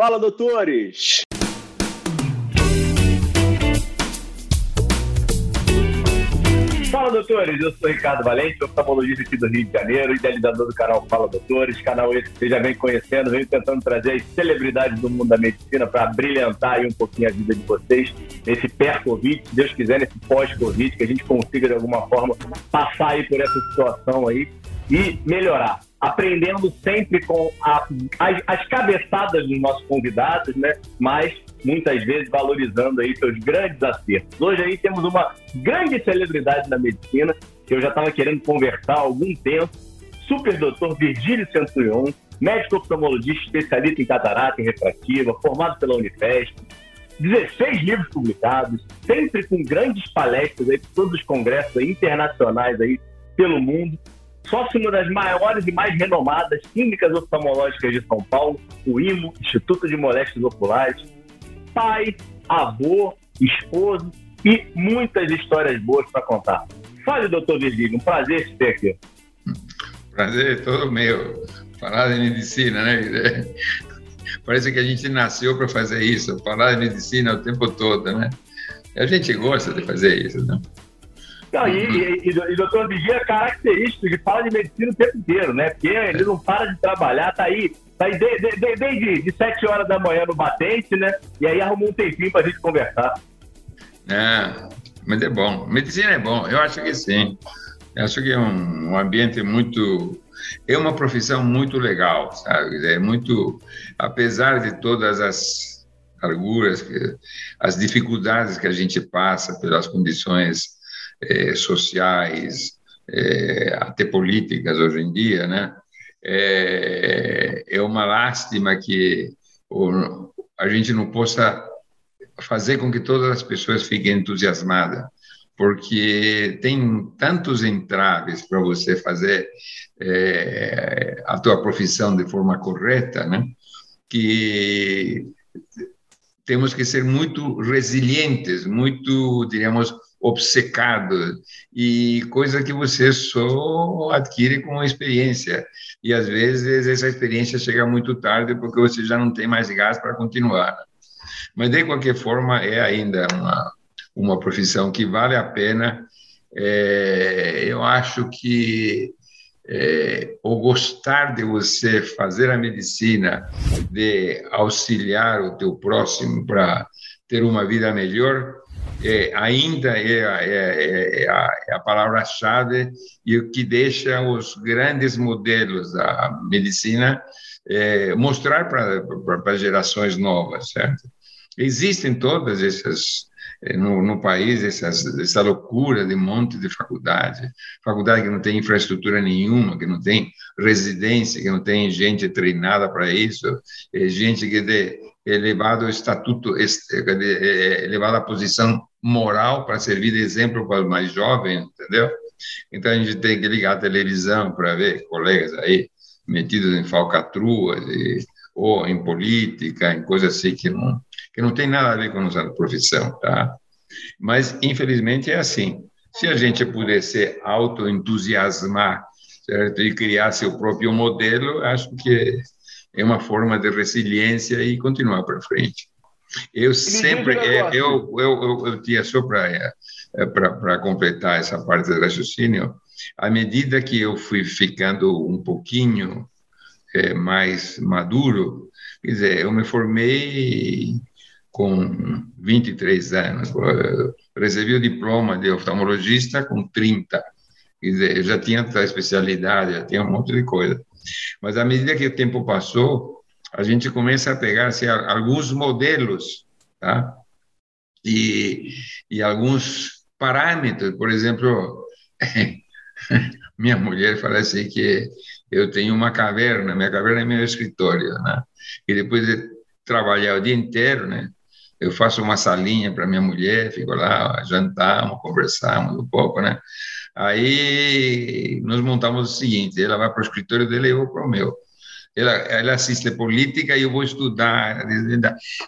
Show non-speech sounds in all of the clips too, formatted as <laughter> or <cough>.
Fala, doutores! Fala, doutores! Eu sou Ricardo Valente, oftalmologista aqui do Rio de Janeiro, idealizador do canal Fala Doutores, canal esse que você já vem conhecendo, vem tentando trazer as celebridades do mundo da medicina para brilhantar aí um pouquinho a vida de vocês nesse pré-Covid, se Deus quiser, nesse pós-Covid, que a gente consiga de alguma forma passar aí por essa situação aí e melhorar. Aprendendo sempre com a, as, as cabeçadas dos nossos convidados, né? Mas muitas vezes valorizando aí seus grandes acertos. Hoje aí temos uma grande celebridade da medicina, que eu já estava querendo conversar há algum tempo, super doutor Virgílio Centurion, médico oftalmologista especialista em catarata e refrativa, formado pela Unifesp, 16 livros publicados, sempre com grandes palestras aí por todos os congressos aí, internacionais aí pelo mundo, sócio uma das maiores e mais renomadas clínicas oftalmológicas de São Paulo, o IMO, Instituto de Moléstias Oculares, pai, avô, esposo e muitas histórias boas para contar. Fale, doutor Virgílio, um prazer te ter aqui. Prazer todo meu. Falar de medicina, né? <laughs> Parece que a gente nasceu para fazer isso, falar de medicina o tempo todo, né? A gente gosta de fazer isso, né? Não, e, e, e, e doutor Vigia é característico de fala de medicina o tempo inteiro, né? Porque ele não para de trabalhar, tá aí, tá aí de, de, de, desde de 7 horas da manhã no batente, né? E aí arrumou um tempinho pra gente conversar. É, mas é bom. Medicina é bom, eu acho que sim. Eu acho que é um, um ambiente muito. É uma profissão muito legal, sabe? É muito. Apesar de todas as arguras, as dificuldades que a gente passa pelas condições é, sociais, é, até políticas hoje em dia, né? É, é uma lástima que o, a gente não possa fazer com que todas as pessoas fiquem entusiasmadas, porque tem tantos entraves para você fazer é, a tua profissão de forma correta, né? Que temos que ser muito resilientes, muito, diríamos, obcecado e coisa que você só adquire com experiência. E às vezes essa experiência chega muito tarde porque você já não tem mais gás para continuar. Mas de qualquer forma é ainda uma uma profissão que vale a pena. É, eu acho que é, o gostar de você fazer a medicina, de auxiliar o teu próximo para ter uma vida melhor, é, ainda é, é, é a, é a palavra-chave e o que deixa os grandes modelos da medicina é, mostrar para gerações novas, certo? Existem todas essas é, no, no, país essas, essa loucura de monte de faculdade, faculdade que não tem infraestrutura nenhuma, que não tem residência, que não tem gente treinada para isso, é gente que de elevado estatuto, elevada a posição moral para servir de exemplo para os mais jovens, entendeu? Então a gente tem que ligar a televisão para ver colegas aí metidos em falcatruas e, ou em política, em coisas assim que não que não tem nada a ver com a nossa profissão, tá? Mas infelizmente é assim. Se a gente puder se auto-entusiasmar certo? e criar seu próprio modelo, acho que é uma forma de resiliência e continuar para frente. Eu sempre, é, eu, eu, eu, eu tinha só para é, para completar essa parte do raciocínio, à medida que eu fui ficando um pouquinho é, mais maduro, quer dizer, eu me formei com 23 anos, recebi o diploma de oftalmologista com 30, quer dizer, eu já tinha a especialidade, já tinha um monte de coisa. Mas à medida que o tempo passou, a gente começa a pegar assim, alguns modelos, tá? E, e alguns parâmetros, por exemplo, <laughs> minha mulher fala assim que eu tenho uma caverna, minha caverna é meu escritório, né? E depois de trabalhar o dia inteiro, né? Eu faço uma salinha para minha mulher, fico lá, jantamos, conversamos um pouco, né? Aí nós montamos o seguinte: ela vai para o escritório dele e eu vou para o meu. Ela, ela assiste política e eu vou estudar.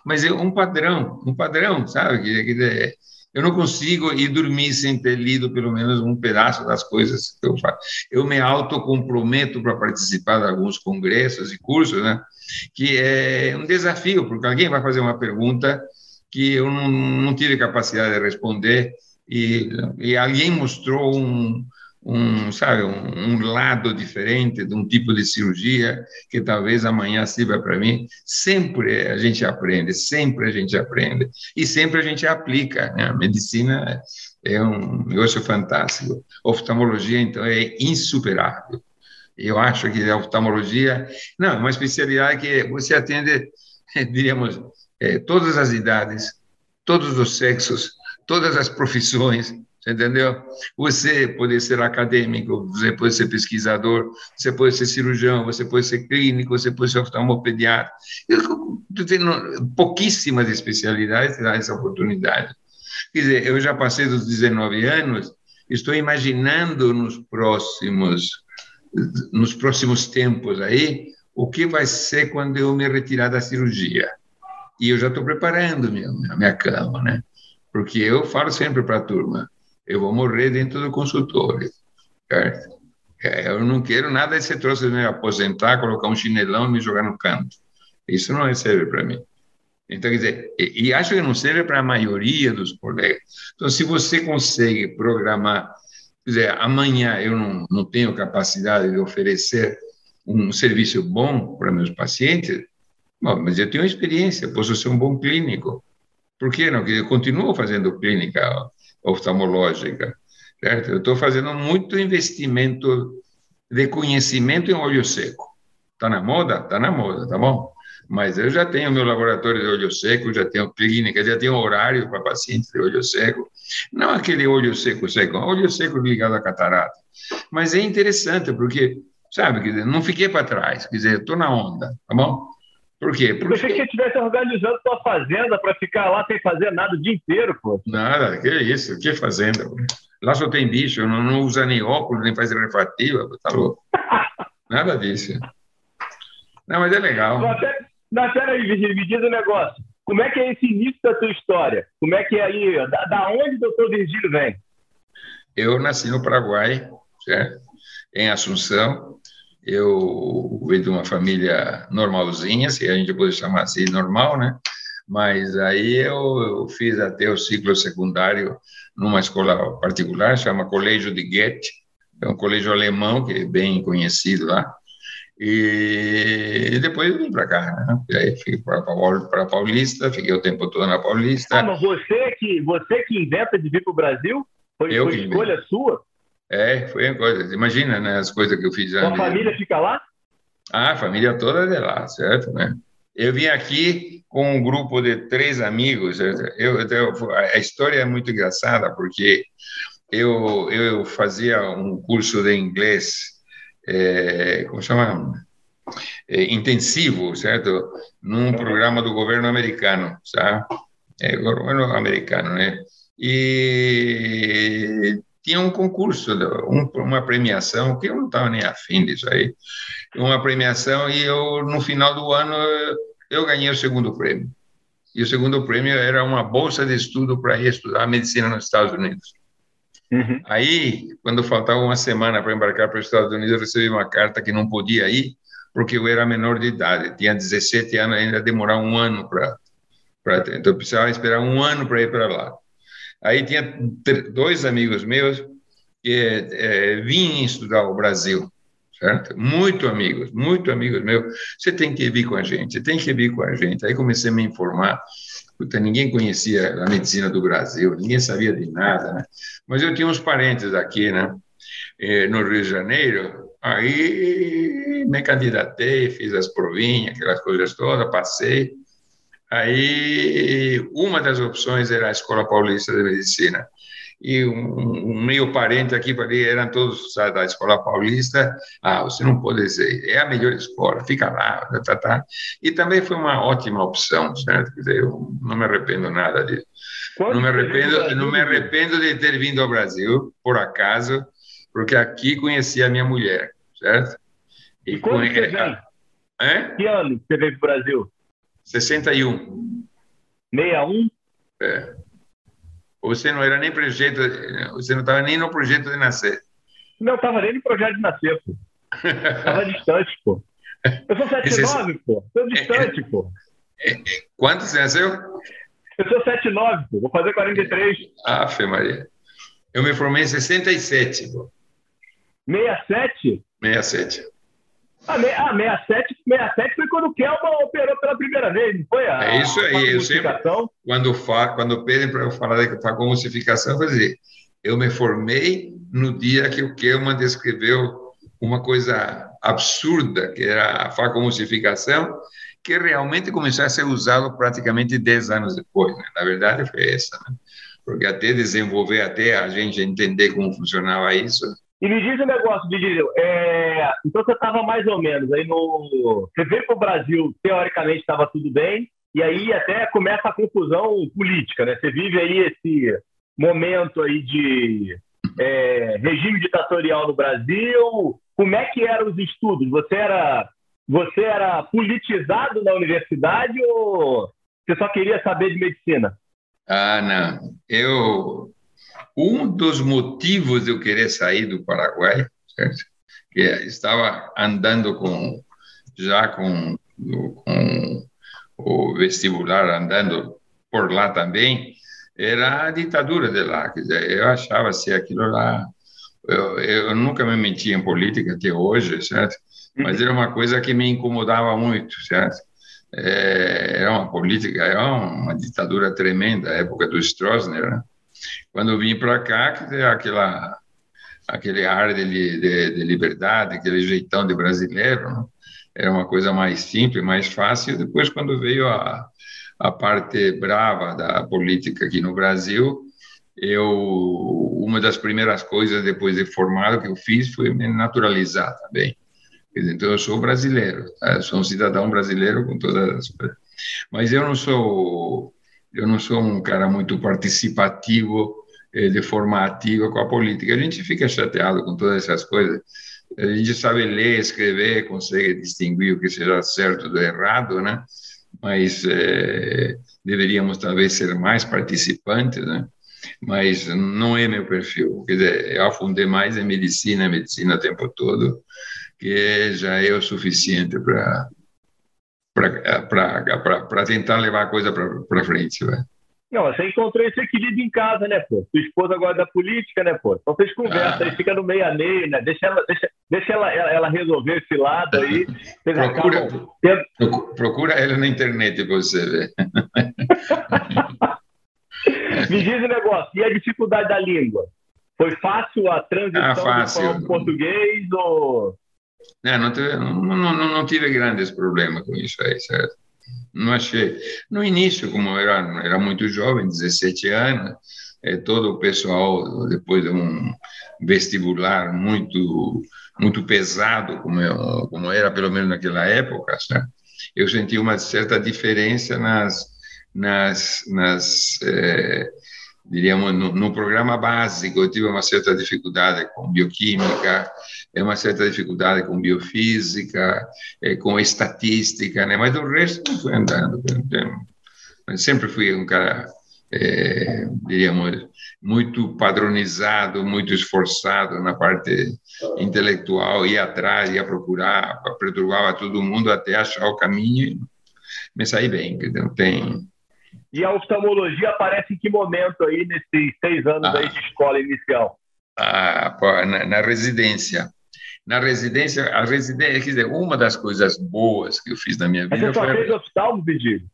Mas é um padrão, um padrão, sabe? Que, Eu não consigo ir dormir sem ter lido pelo menos um pedaço das coisas que eu faço. Eu me autocomprometo para participar de alguns congressos e cursos, né? que é um desafio, porque alguém vai fazer uma pergunta que eu não, não tive capacidade de responder e, e alguém mostrou um, um, sabe, um, um, lado diferente de um tipo de cirurgia que talvez amanhã sirva para mim. Sempre a gente aprende, sempre a gente aprende e sempre a gente aplica. Né? A medicina é um negócio fantástico. Oftalmologia, então, é insuperável. Eu acho que a oftalmologia, não, é uma especialidade que você atende, <laughs> diríamos, é, todas as idades, todos os sexos, todas as profissões, entendeu? Você pode ser acadêmico, você pode ser pesquisador, você pode ser cirurgião, você pode ser clínico, você pode ser oftalmopediatra. Pouquíssimas especialidades dão essa oportunidade. Quer dizer, eu já passei dos 19 anos, estou imaginando nos próximos, nos próximos tempos aí, o que vai ser quando eu me retirar da cirurgia. E eu já estou preparando minha, minha cama, né? Porque eu falo sempre para a turma, eu vou morrer dentro do consultório, certo? É, eu não quero nada de ser trouxe me aposentar, colocar um chinelão e me jogar no canto. Isso não serve para mim. Então, quer dizer, e, e acho que não serve para a maioria dos colegas. Então, se você consegue programar, quer dizer, amanhã eu não, não tenho capacidade de oferecer um serviço bom para meus pacientes, bom, mas eu tenho experiência, posso ser um bom clínico. Por que não? Eu continuo fazendo clínica oftalmológica, certo? Eu estou fazendo muito investimento de conhecimento em olho seco. Está na moda? Está na moda, tá bom? Mas eu já tenho meu laboratório de olho seco, já tenho clínica, já tenho horário para pacientes de olho seco. Não aquele olho seco, seco, olho seco ligado à catarata. Mas é interessante, porque, sabe, dizer, não fiquei para trás, quer dizer, estou na onda, tá bom? Por quê? Porque... Eu achei que você estivesse organizando sua fazenda para ficar lá sem fazer nada o dia inteiro, pô. Nada, que isso, que fazenda? Lá só tem bicho, não, não usa nem óculos, nem faz refrativa, tá louco. <laughs> nada disso. Não, mas é legal. Não, até, não, peraí, me diz um negócio. Como é que é esse início da sua história? Como é que é aí? Da, da onde o doutor Virgílio vem? Eu nasci no Paraguai, certo? em Assunção, eu venho de uma família normalzinha, se a gente pode chamar assim, normal, né? Mas aí eu, eu fiz até o ciclo secundário numa escola particular, chama Colégio de Goethe, é um colégio alemão que é bem conhecido lá. E depois eu vim para cá, né? Aí fui para Paulista, fiquei o tempo todo na Paulista. Ah, mas você que, você que inventa de vir para o Brasil? Foi, eu foi escolha invento. sua? É, foi uma coisa. Imagina, né, as coisas que eu fiz. Sua família fica lá? Ah, a família toda é de lá, certo, né? Eu vim aqui com um grupo de três amigos. Eu, eu, a história é muito engraçada porque eu, eu fazia um curso de inglês, é, como chama? É, intensivo, certo? Num programa do governo americano, sabe? É, governo americano, né? E tinha um concurso, um, uma premiação, que eu não estava nem afim disso aí, uma premiação e eu, no final do ano, eu ganhei o segundo prêmio. E o segundo prêmio era uma bolsa de estudo para ir estudar medicina nos Estados Unidos. Uhum. Aí, quando faltava uma semana para embarcar para os Estados Unidos, eu recebi uma carta que não podia ir, porque eu era menor de idade, tinha 17 anos, ainda demorar um ano para. Então, eu precisava esperar um ano para ir para lá. Aí tinha dois amigos meus que é, vinham estudar o Brasil, certo? Muito amigos, muito amigos meus. Você tem que vir com a gente, tem que vir com a gente. Aí comecei a me informar. Puta, ninguém conhecia a medicina do Brasil, ninguém sabia de nada, né? Mas eu tinha uns parentes aqui, né? Eh, no Rio de Janeiro. Aí me candidatei, fiz as provinhas, aquelas coisas todas, passei. Aí, uma das opções era a Escola Paulista de Medicina. E um, um meio parente aqui ali eram todos sabe, da Escola Paulista. Ah, você não pode dizer, é a melhor escola, fica lá, tá, tá, tá. E também foi uma ótima opção, certo? Quer dizer, eu não me arrependo nada disso. não me arrependo, não me arrependo de ter vindo ao Brasil, por acaso, porque aqui conheci a minha mulher, certo? E, e quando conhe... você vem? É? Que ano você veio para o Brasil? 61. 61? É. Você não era nem projeto, você não estava nem no projeto de nascer. Não estava nem no projeto de nascer, pô. Estava distante, pô. Eu sou 79, pô. Estou distante, pô. Quanto você nasceu? Eu sou 79, pô. Vou fazer 43. Ah, Fê Maria. Eu me formei em 67, pô. 67? 67. Me, ah 67, 67 foi quando o Kelman operou pela primeira vez, não foi? A, é isso aí, eu sempre, quando, fa, quando pedem para eu falar de facomucificação, eu vou dizer, eu me formei no dia que o Kelman descreveu uma coisa absurda, que era a facomucificação, que realmente começou a ser usado praticamente 10 anos depois. Né? Na verdade, foi essa, né? porque até desenvolver, até a gente entender como funcionava isso, e me diz um negócio, Didi, é... então você estava mais ou menos aí no. Você veio para o Brasil, teoricamente estava tudo bem, e aí até começa a confusão política, né? Você vive aí esse momento aí de é, regime ditatorial no Brasil. Como é que eram os estudos? Você era, você era politizado na universidade ou você só queria saber de medicina? Ah, não. Eu um dos motivos de eu querer sair do Paraguai, certo? que estava andando com já com, com o vestibular andando por lá também, era a ditadura de lá. Quer dizer, eu achava se aquilo lá. Eu, eu nunca me meti em política até hoje, certo? Mas era uma coisa que me incomodava muito, certo? É, era uma política, era uma ditadura tremenda, a época do Stroessner, né? Quando eu vim para cá, aquela, aquele ar de, de, de, liberdade, aquele jeitão de brasileiro, né? era uma coisa mais simples, mais fácil. Depois, quando veio a, a parte brava da política aqui no Brasil, eu uma das primeiras coisas depois de formado que eu fiz foi me naturalizar também. Então eu sou brasileiro, tá? eu sou um cidadão brasileiro com todas as. Mas eu não sou eu não sou um cara muito participativo eh, de forma ativa com a política. A gente fica chateado com todas essas coisas. A gente sabe ler, escrever, consegue distinguir o que seja certo do errado, né? Mas eh, deveríamos talvez ser mais participantes, né? Mas não é meu perfil. Quer dizer, eu afundei mais em medicina, medicina o tempo todo, que já é o suficiente para para tentar levar a coisa para frente. Né? Não, você encontrou esse equilíbrio em casa, né, pô? Sua esposa gosta da política, né, pô? Então vocês conversam, ah. aí fica no meio a meio, né? Deixa ela, deixa, deixa ela, ela, ela resolver esse lado aí. <laughs> procura, procura ela na internet para você ver. <laughs> Me diz o um negócio, e a dificuldade da língua? Foi fácil a transição ah, fácil. do português ou... Não, não, tive, não, não, tive grandes problemas com isso aí, certo? Não achei. No início, como era, era muito jovem, 17 anos, é, todo o pessoal, depois de um vestibular muito muito pesado, como, eu, como era pelo menos naquela época, eu senti uma certa diferença nas, nas, nas é, diríamos, no, no, programa básico, eu tive uma certa dificuldade com bioquímica, é uma certa dificuldade com biofísica, é, com estatística, né? mas o resto não foi andando. Sempre fui um cara, é, diríamos, muito padronizado, muito esforçado na parte intelectual, ia atrás, ia procurar, perturbava todo mundo até achar o caminho me saí bem, não tem e a oftalmologia aparece em que momento aí nesses seis anos ah, aí de escola inicial? Ah, na, na, residência. Na residência, a residência, quer dizer, uma das coisas boas que eu fiz na minha vida Mas você só foi... fez oftalmo, Vigílio?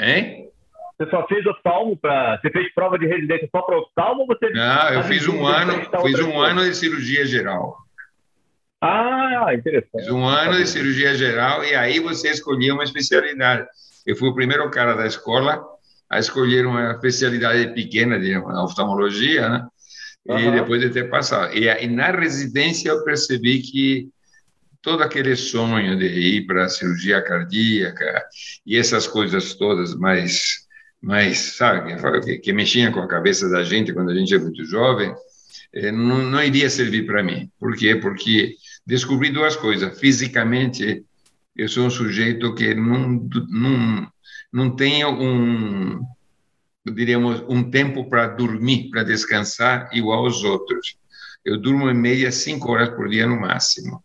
Hein? Você só fez oftalmo para. Você fez prova de residência só para oftalmo ou você. Não, eu fiz um ano, fiz um ano de cirurgia geral. Ah, interessante. Fiz um ano de cirurgia geral e aí você escolhia uma especialidade. Eu fui o primeiro cara da escola a escolher uma especialidade pequena de oftalmologia, né? Uhum. E depois de ter passado. E, e na residência eu percebi que todo aquele sonho de ir para a cirurgia cardíaca e essas coisas todas mais mais sabe que, que mexiam com a cabeça da gente quando a gente é muito jovem eh, não, não iria servir para mim por quê porque descobri duas coisas fisicamente eu sou um sujeito que não, não, não tenho um, diríamos, um tempo para dormir, para descansar, igual aos outros. Eu durmo em média cinco horas por dia no máximo.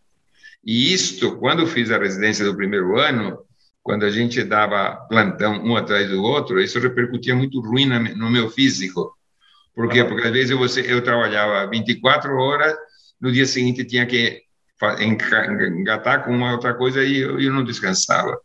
E isto, quando fiz a residência do primeiro ano, quando a gente dava plantão um atrás do outro, isso repercutia muito ruim no meu físico. Por quê? Porque às vezes eu, eu trabalhava 24 horas, no dia seguinte tinha que engatar com uma outra coisa e eu, eu não descansava.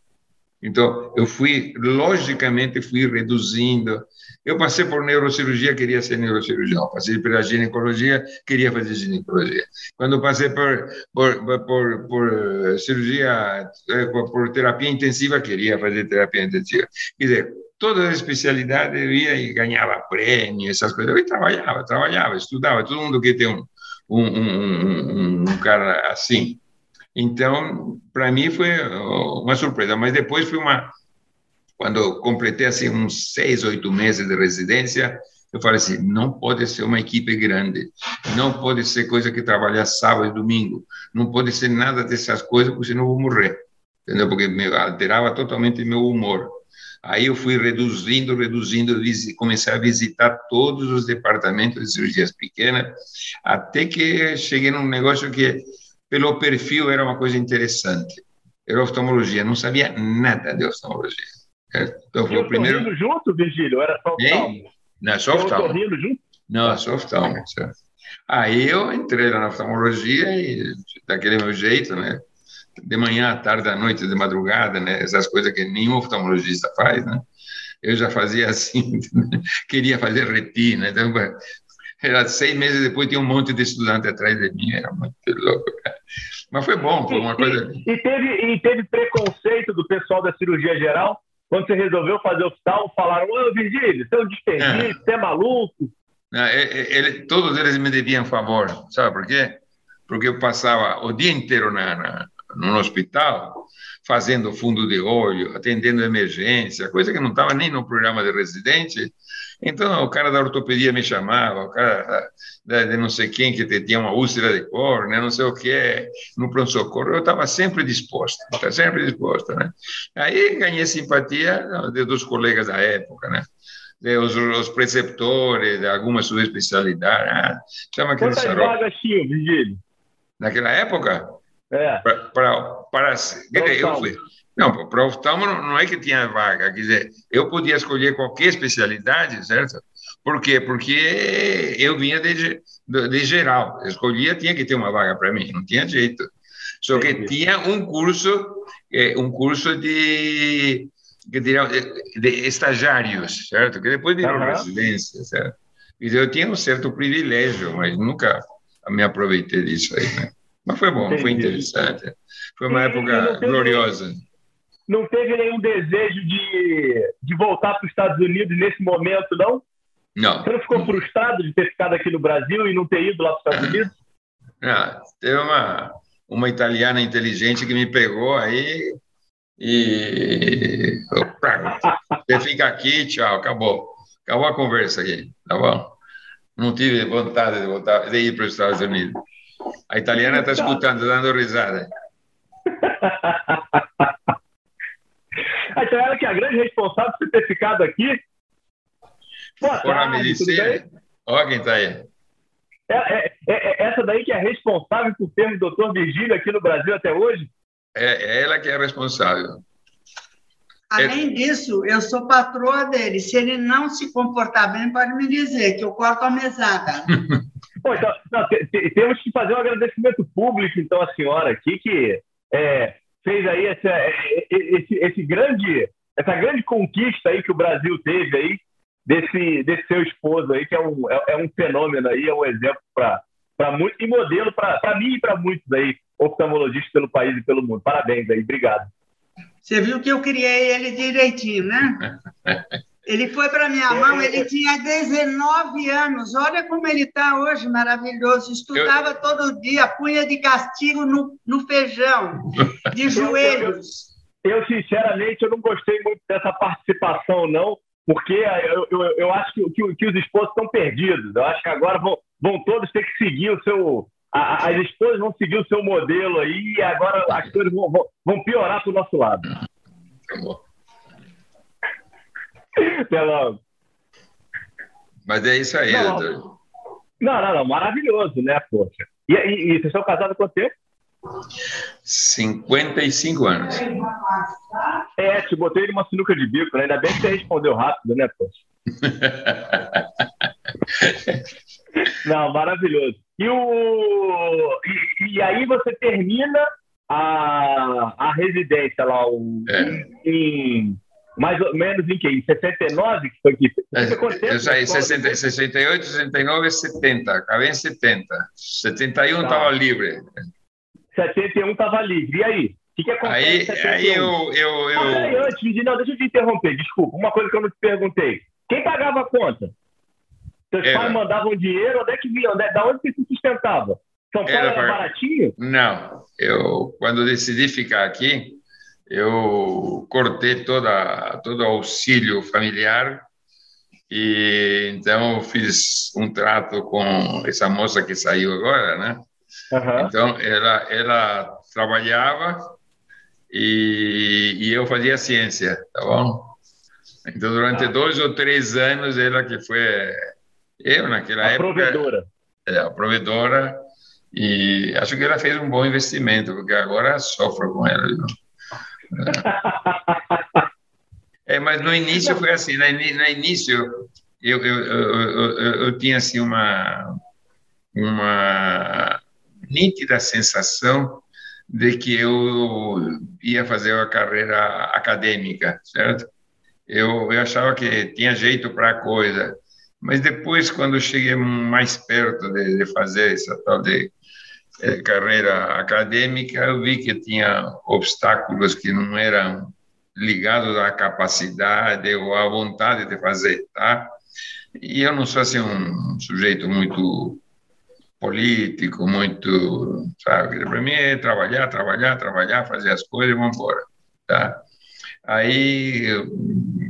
Então, eu fui, logicamente, fui reduzindo. Eu passei por neurocirurgia, queria ser neurocirurgião. Passei pela ginecologia, queria fazer ginecologia. Quando passei por, por, por, por cirurgia, eh, por terapia intensiva, queria fazer terapia intensiva. Quer dizer, todas as especialidades eu ia e ganhava prêmio, essas coisas. Eu trabalhava, trabalhava, estudava. Todo mundo que tem um, um, um, um cara assim. Então, para mim foi uma surpresa, mas depois foi uma. Quando completei assim uns seis, oito meses de residência, eu falei assim: não pode ser uma equipe grande, não pode ser coisa que trabalha sábado e domingo, não pode ser nada dessas coisas, porque senão eu vou morrer, entendeu? Porque me alterava totalmente meu humor. Aí eu fui reduzindo, reduzindo, comecei a visitar todos os departamentos de cirurgias pequenas, até que cheguei num negócio que pelo perfil era uma coisa interessante. Era oftalmologia, não sabia nada de oftalmologia. Então foi o primeiro. junto, Virgílio? Era só oftalmo? Não, só oftalmo. junto? Não, só oftalmo. Aí eu entrei na oftalmologia e daquele meu jeito, né? De manhã, à tarde, à noite, de madrugada, né? Essas coisas que nenhum oftalmologista faz, né? Eu já fazia assim, <laughs> queria fazer retina, então <laughs> era seis meses depois tinha um monte de estudante atrás de mim, era muito louco, cara. Mas foi bom, foi uma coisa. E, teve, e teve preconceito do pessoal da cirurgia geral? Quando você resolveu fazer hospital, falaram: Ô, Virgílio, você é um desperdício, é. você é maluco. Não, ele, todos eles me deviam favor, sabe por quê? Porque eu passava o dia inteiro na, na, no hospital fazendo fundo de olho, atendendo emergência, coisa que não estava nem no programa de residente, então, o cara da ortopedia me chamava, o cara de não sei quem que tinha uma úlcera de córnea, não sei o que, no pronto-socorro, eu estava sempre disposto, estava sempre disposto, né? Aí ganhei simpatia de, dos colegas da época, né? De, os, os preceptores de alguma subespecialidade, ah, chama aquele Quantas vagas tinha, Vigílio? Naquela época? É. Para, para, para, eu fui, não, para oftalmo não é que tinha vaga, quer dizer, eu podia escolher qualquer especialidade, certo? Por quê? Porque eu vinha de, de, de geral, escolhia, tinha que ter uma vaga para mim, não tinha jeito. Só que tinha um curso, é, um curso de, que diria, de estagiários, certo? Que depois virou uhum. residência, certo? E eu tinha um certo privilégio, mas nunca me aproveitei disso aí, né? Mas foi bom, Entendi. foi interessante. Foi uma época gloriosa não teve nenhum desejo de, de voltar para os Estados Unidos nesse momento, não? Não. Você não ficou frustrado de ter ficado aqui no Brasil e não ter ido lá para os Estados Unidos? Não, teve uma, uma italiana inteligente que me pegou aí e. Você fica aqui, tchau, acabou. Acabou a conversa aqui, tá bom? Não tive vontade de, voltar, de ir para os Estados Unidos. A italiana está escutando, dando risada. <laughs> Então ela que é a grande responsável por ter ficado aqui. Boa tarde, medicina. Olha quem está aí. É, é, é, é, essa daí que é responsável por ter o doutor Virgílio aqui no Brasil até hoje? É, é ela que é responsável. Além é. disso, eu sou patroa dele. Se ele não se comportar bem, pode me dizer que eu corto a mesada. <laughs> Pô, então, não, temos que fazer um agradecimento público, então, à senhora aqui, que é, fez aí esse, esse, esse grande, essa grande conquista aí que o Brasil teve aí, desse, desse seu esposo aí, que é um, é, é um fenômeno aí, é um exemplo para muitos, e modelo para mim e para muitos aí, oftalmologistas pelo país e pelo mundo. Parabéns aí, obrigado. Você viu que eu criei ele direitinho, né? <laughs> Ele foi para minha mão, ele tinha 19 anos. Olha como ele está hoje, maravilhoso. Estudava eu... todo dia, punha de castigo no, no feijão, de joelhos. Eu, eu, sinceramente, eu não gostei muito dessa participação, não, porque eu, eu, eu acho que, que, que os esposos estão perdidos. Eu acho que agora vão, vão todos ter que seguir o seu. A, as esposas vão seguir o seu modelo aí e agora as coisas vão, vão, vão piorar para o nosso lado. Tá bom. Até logo. Mas é isso aí, não. Não, não, não, maravilhoso, né, poxa. E, e, e vocês estão casados há quanto tempo? 55 anos. É, te botei numa sinuca de bico, né? Ainda bem que você respondeu rápido, né, poxa? <laughs> Não, maravilhoso. E, o, e, e, aí você termina a, a residência lá o, é. em, mais ou menos em que? Em 69 que foi que é, Eu saí 60, 68, 69 70. Acabei em 70. 71 estava tá. livre. 71 estava livre. E aí? O que, que acontece? Aí, aí eu. eu, eu... Ah, peraí, antes, não, deixa eu te interromper, desculpa. Uma coisa que eu não te perguntei. Quem pagava a conta? Seus era. pais mandavam dinheiro, onde é que vinha? Onde, da onde você se sustentava? São Paulo era, era baratinho? Não. Eu, quando decidi ficar aqui, eu cortei toda, todo auxílio familiar e então fiz um trato com essa moça que saiu agora, né? Uhum. Então ela ela trabalhava e, e eu fazia ciência, tá bom? Então durante ah. dois ou três anos ela que foi eu naquela a época provedora. É, a provedora e acho que ela fez um bom investimento porque agora sofro com ela. Viu? É, mas no início foi assim, no início eu, eu, eu, eu, tinha assim uma, uma nítida sensação de que eu ia fazer uma carreira acadêmica, certo? Eu, eu achava que tinha jeito para a coisa, mas depois, quando cheguei mais perto de, de fazer essa tal de carreira acadêmica, eu vi que tinha obstáculos que não eram ligados à capacidade ou à vontade de fazer, tá? E eu não sou assim um sujeito muito político, muito, sabe? Para mim é trabalhar, trabalhar, trabalhar, fazer as coisas e vamos embora, tá? Aí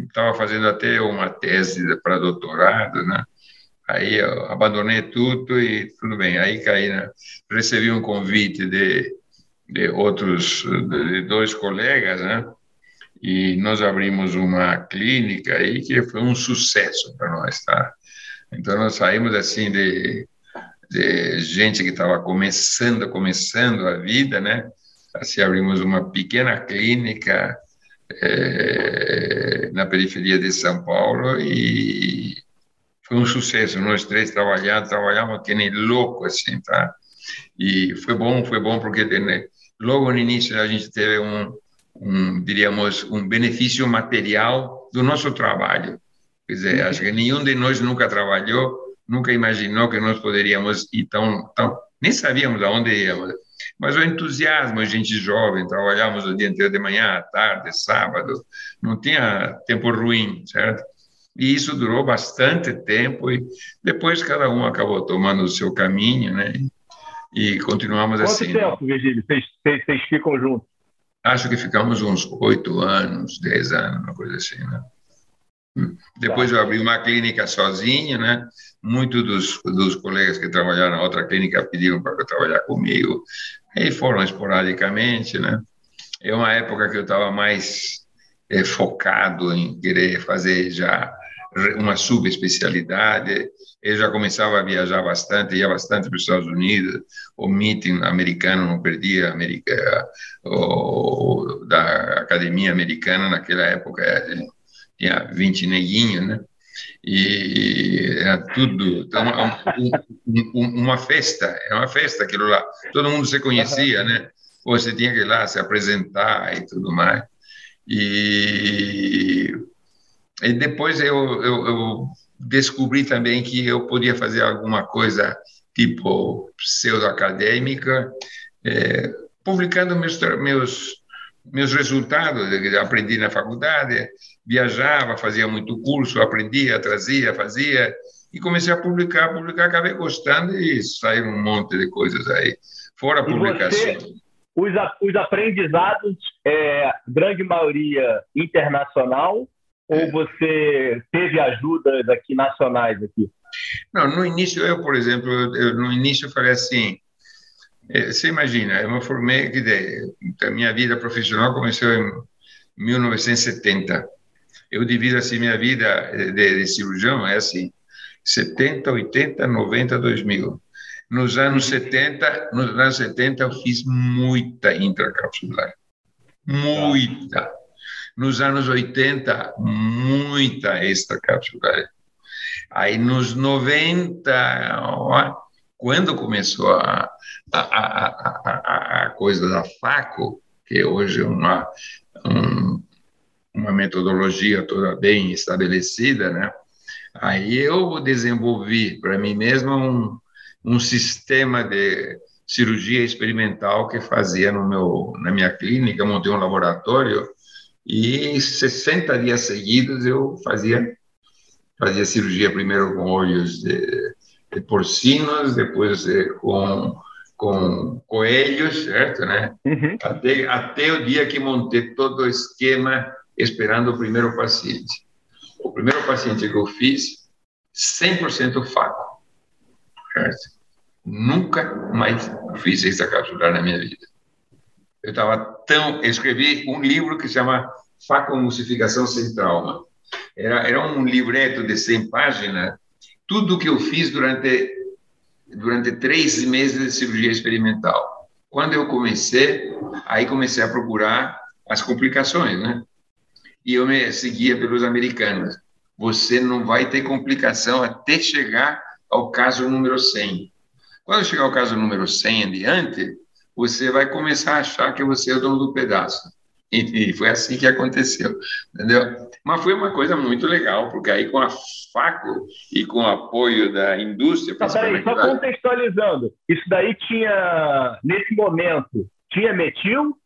estava fazendo até uma tese para doutorado, né? Aí eu abandonei tudo e tudo bem. Aí caí, né? recebi um convite de, de outros, de dois colegas, né? E nós abrimos uma clínica aí que foi um sucesso para nós, tá? Então nós saímos assim de, de gente que estava começando, começando a vida, né? Assim abrimos uma pequena clínica é, na periferia de São Paulo e foi um sucesso. Nós três trabalhamos, trabalhamos que nem louco, assim, tá? E foi bom, foi bom porque né, logo no início a gente teve um, um, diríamos, um benefício material do nosso trabalho. Quer dizer, acho que nenhum de nós nunca trabalhou, nunca imaginou que nós poderíamos ir tão, tão nem sabíamos aonde íamos. Mas o entusiasmo, a gente jovem, trabalhávamos o dia inteiro de manhã, à tarde, sábado, não tinha tempo ruim, certo? E isso durou bastante tempo e depois cada um acabou tomando o seu caminho, né? E continuamos Quanto assim. Quanto tempo, Virgílio, vocês, vocês, vocês ficam juntos? Acho que ficamos uns oito anos, dez anos, uma coisa assim, né? Depois tá. eu abri uma clínica sozinho, né? Muitos dos, dos colegas que trabalharam na outra clínica pediram para trabalhar comigo, e foram esporadicamente, né? É uma época que eu estava mais é, focado em querer fazer já uma subespecialidade. Eu já começava a viajar bastante, ia bastante para os Estados Unidos. O meeting americano não perdia, América, o, da academia americana naquela época tinha 20 neguinhos, né? E era tudo então, uma, uma festa, é uma festa aquilo lá. Todo mundo se conhecia, né? Você tinha que ir lá se apresentar e tudo mais. E e depois eu, eu, eu descobri também que eu podia fazer alguma coisa tipo pseudo-acadêmica, é, publicando meus, meus, meus resultados. Aprendi na faculdade, viajava, fazia muito curso, aprendia, trazia, fazia, e comecei a publicar, publicar, acabei gostando e saiu um monte de coisas aí. Fora a publicação. Você, os, os aprendizados, é, grande maioria internacional, ou você teve ajudas aqui nacionais aqui? Não, no início eu, por exemplo, eu, no início eu falei assim, é, você imagina, eu me formei, que a minha vida profissional começou em 1970. Eu divido assim minha vida de, de cirurgião é assim. 70, 80, 90, 2000. Nos anos 70, nos anos 70 eu fiz muita intracapsular. Muita. Nos anos 80, muita extracapsular. Aí nos 90, ó, quando começou a, a, a, a, coisa da FACO, que hoje é uma, um, uma metodologia toda bem estabelecida, né? Aí eu desenvolvi para mim mesmo um, um sistema de cirurgia experimental que fazia no meu, na minha clínica, montei um laboratório e 60 dias seguidos eu fazia fazia cirurgia primeiro com olhos de, de porcinos, depois de, com com coelhos, certo, né? Uhum. Até, até o dia que montei todo o esquema esperando o primeiro paciente. O primeiro paciente que eu fiz, 100% faco, certo? Nunca mais fiz extracapsular na minha vida. Eu estava tão... Eu escrevi um livro que se chama Facomucificação Sem Trauma. Era, era um livreto de 100 páginas, tudo que eu fiz durante durante três meses de cirurgia experimental. Quando eu comecei, aí comecei a procurar as complicações, né? E eu me seguia pelos americanos. Você não vai ter complicação até chegar ao caso número 100. Quando chegar ao caso número 100 em diante, você vai começar a achar que você é o dono do pedaço. E, foi assim que aconteceu, entendeu? Mas foi uma coisa muito legal, porque aí com a FACO e com o apoio da indústria... Tá, peraí, só contextualizando, isso daí tinha, nesse momento, tinha metil?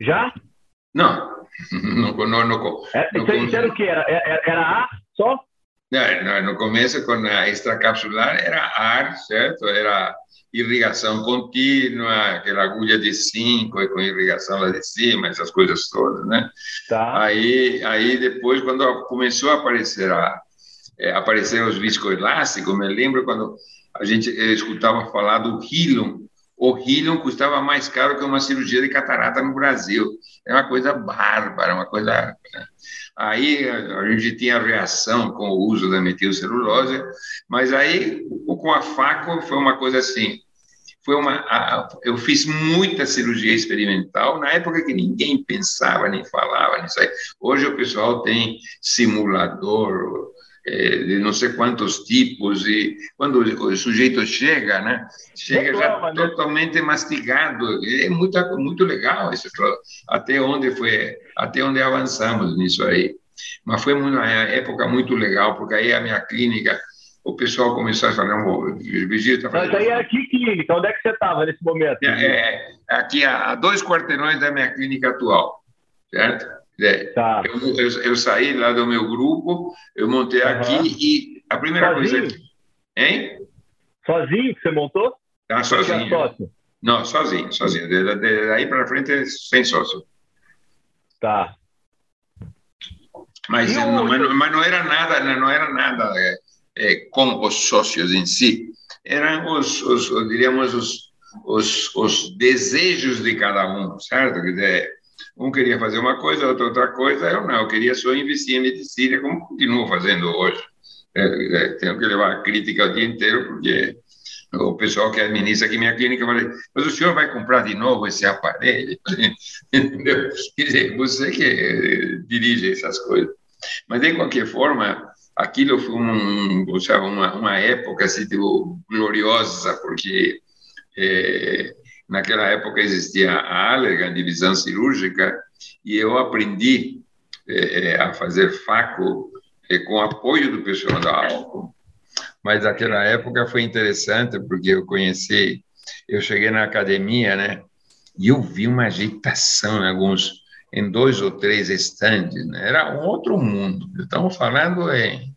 Já? Não, <laughs> não, não, não, é, isso, era o quê? Era, era, era A só? Não, no começo, com a extracapsular, era ar, certo? Era irrigação contínua, aquela agulha de 5 com irrigação lá de cima, essas coisas todas, né? Tá. Aí, aí depois, quando começou a aparecer a, é, aparecer os viscoelásticos, me lembro quando a gente escutava falar do Helium, o Helium custava mais caro que uma cirurgia de catarata no Brasil. É uma coisa bárbara, uma coisa... Né? Aí a gente tinha reação com o uso da metilcelulose, mas aí com a FACO foi uma coisa assim, foi uma, eu fiz muita cirurgia experimental na época que ninguém pensava nem falava nisso aí. Hoje o pessoal tem simulador de não sei quantos tipos e quando o sujeito chega, né, chega já né? totalmente mastigado. É muito muito legal isso. Até onde foi, até onde avançamos nisso aí. Mas foi uma época muito legal porque aí a minha clínica o pessoal começou a falar, o Vigílio está fazendo... Mas aí é aqui clínica, onde é que você estava nesse momento? É, é, aqui a, a, dois quarteirões da minha clínica atual, certo? É, tá. eu, eu, eu, saí lá do meu grupo, eu montei uhum. aqui e a primeira sozinho? coisa... Hein? Sozinho que você montou? Ah, sozinho. Sócio? Não, sozinho, sozinho. Daí para frente, sem sócio. Tá. Mas, não, mas, mas, não, era nada, não era nada é, é, com os sócios em si, eram os, os diríamos, os, os, os, desejos de cada um, certo? Quer dizer, um queria fazer uma coisa, outro outra coisa, eu não, eu queria só investir em medicina, como continuo fazendo hoje. É, é, tenho que levar a crítica o dia inteiro, porque o pessoal que administra aqui minha clínica fala, mas o senhor vai comprar de novo esse aparelho? <laughs> Entendeu? Quer dizer, você que dirige essas coisas. Mas, de qualquer forma, aquilo foi um, uma, uma época assim, tipo, gloriosa, porque é, naquela época existia a Allergan, divisão cirúrgica, e eu aprendi é, a fazer faco é, com apoio do pessoal da Alco. Mas naquela época foi interessante, porque eu conheci, eu cheguei na academia, né, e eu vi uma agitação em alguns em dois ou três estandes, né? era um outro mundo. Estamos falando em,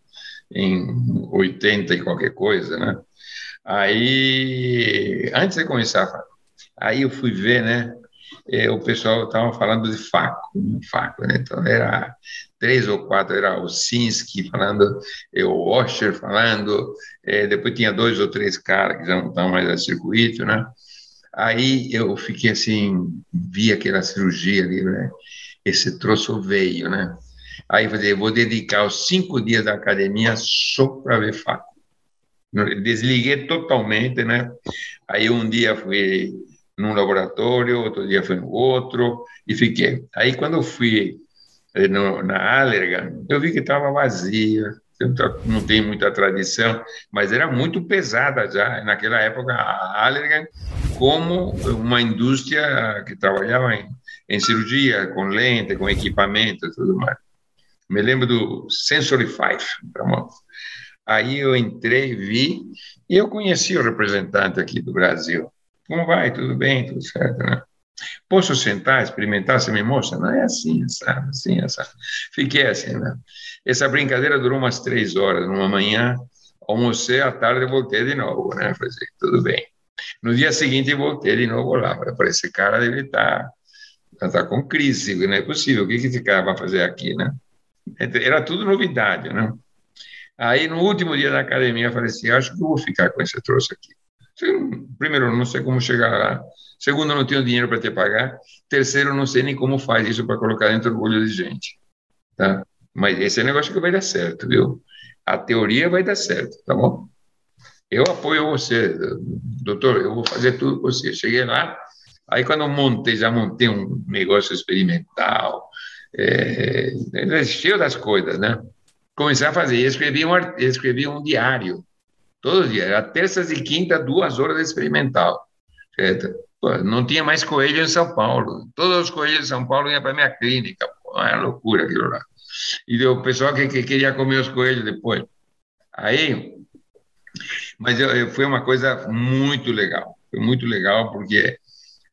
em 80 e qualquer coisa, né? Aí, antes de começar, aí eu fui ver, né? É, o pessoal estava falando de faco, faco, né? Então era três ou quatro, era o Sinsky falando, é, o Osher falando, é, depois tinha dois ou três caras que já não estão mais a circuito, né? Aí eu fiquei assim, vi aquela cirurgia ali, né? Esse troço veio, né? Aí eu falei, vou dedicar os cinco dias da academia só para ver faco. Desliguei totalmente, né? Aí um dia fui num laboratório, outro dia fui no outro, e fiquei. Aí quando eu fui eh, no, na Allergan, eu vi que estava vazia, não tem muita tradição, mas era muito pesada já. Naquela época, a Allergan, como uma indústria que trabalhava em, em cirurgia, com lente, com equipamento e tudo mais. Me lembro do Sensory Five. Tá Aí eu entrei, vi, e eu conheci o representante aqui do Brasil. Como vai? Tudo bem? Tudo certo, né? Posso sentar, experimentar? Você me mostra? Não é assim, sabe? Assim, sabe? Fiquei assim, né? Essa brincadeira durou umas três horas. Uma manhã, almocei, à tarde voltei de novo, né? Falei, assim, tudo bem. No dia seguinte, voltei de novo lá. Falei, esse cara deve estar, estar tá com crise, não é possível. O que, que esse cara vai fazer aqui, né? Era tudo novidade, né? Aí, no último dia da academia, eu falei assim, acho que vou ficar com esse troço aqui. Primeiro, não sei como chegar lá. Segundo, não tenho dinheiro para te pagar. Terceiro, não sei nem como faz isso para colocar dentro do olho de gente. Tá? Mas esse é um negócio que vai dar certo, viu? A teoria vai dar certo, tá bom? Eu apoio você, doutor, eu vou fazer tudo por você. Cheguei lá, aí quando montei, já montei um negócio experimental, é, é cheio das coisas, né? Comecei a fazer, escrevi um, escrevi um diário, todo dia, era terças e quinta, duas horas experimental, certo? Pô, não tinha mais coelho em São Paulo, todos os coelhos de São Paulo iam para minha clínica, pô, era loucura aquilo lá. E o pessoal que, que, queria comer os coelhos depois. Aí, mas eu, eu, foi uma coisa muito legal, foi muito legal porque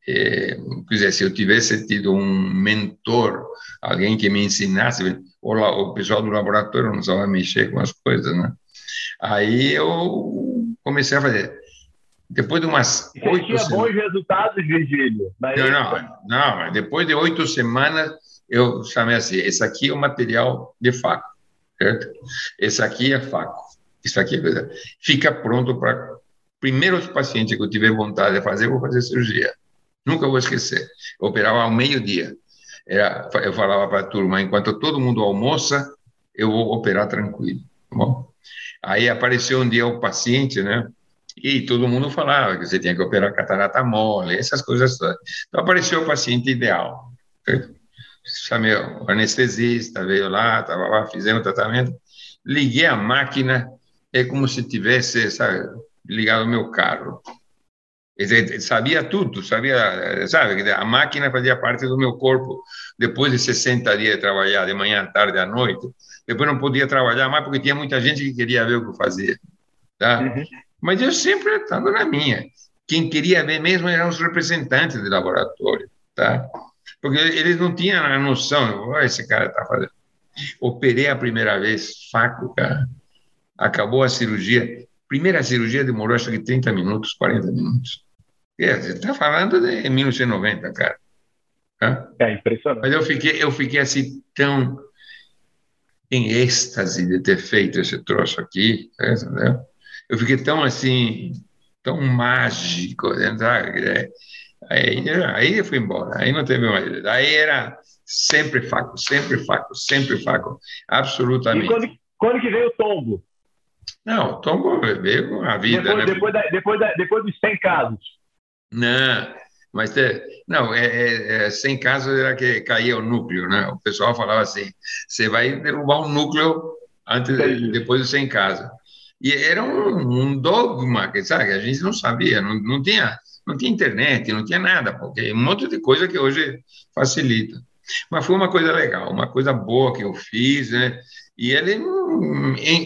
é, dizer, se eu tivesse tido um mentor, alguém que me ensinasse, o, o pessoal do laboratório não sabia mexer com as coisas, né? Aí eu comecei a fazer. Depois de umas oito tinha semanas... bons resultados, Virgílio? Não, não, não, depois de oito semanas, eu chamei assim, esse aqui é o material de faco, certo? Esse aqui é faco, isso aqui é... Fica pronto para... Primeiros pacientes que eu tiver vontade de fazer, eu vou fazer cirurgia. Nunca vou esquecer. Eu operava ao meio-dia. Eu falava para a turma, enquanto todo mundo almoça, eu vou operar tranquilo. Tá bom? Aí apareceu um dia o paciente, né? E todo mundo falava que você tinha que operar catarata mole, essas coisas todas. Então apareceu o paciente ideal. Chamei o anestesista, veio lá, estava lá, fizemos o tratamento, liguei a máquina, é como se tivesse, sabe, ligado o meu carro. Sabia tudo, sabia, sabe, a máquina fazia parte do meu corpo. Depois de 60 dias de trabalhar, de manhã, tarde, à noite, depois não podia trabalhar mais porque tinha muita gente que queria ver o que eu fazia. Tá? Uhum. Mas eu sempre estava na minha. Quem queria ver mesmo eram os representantes do laboratório. Tá? Porque eles não tinham a noção, oh, esse cara está fazendo. Operei a primeira vez, faco, cara. Acabou a cirurgia. Primeira cirurgia demorou acho que 30 minutos, 40 minutos. É, você está falando de 1990, cara. É impressionante. Mas eu fiquei, eu fiquei assim tão em êxtase de ter feito esse troço aqui, entendeu? Eu fiquei tão assim, tão mágico, sabe? É, Aí, aí eu fui embora, aí não teve mais. Aí era sempre faco, sempre faco, sempre faco, absolutamente. E quando, quando que veio o tombo? Não, o tombo veio com a vida, depois, né? Depois, da, depois, da, depois dos 100 casos. Não, mas não, é, é, é, 100 casos era que caía o núcleo, né? O pessoal falava assim, você vai derrubar um núcleo antes, depois dos 100 casos. E era um, um dogma, que sabe, a gente não sabia, não, não tinha não tinha internet, não tinha nada, porque um monte de coisa que hoje facilita. Mas foi uma coisa legal, uma coisa boa que eu fiz, né? E ele,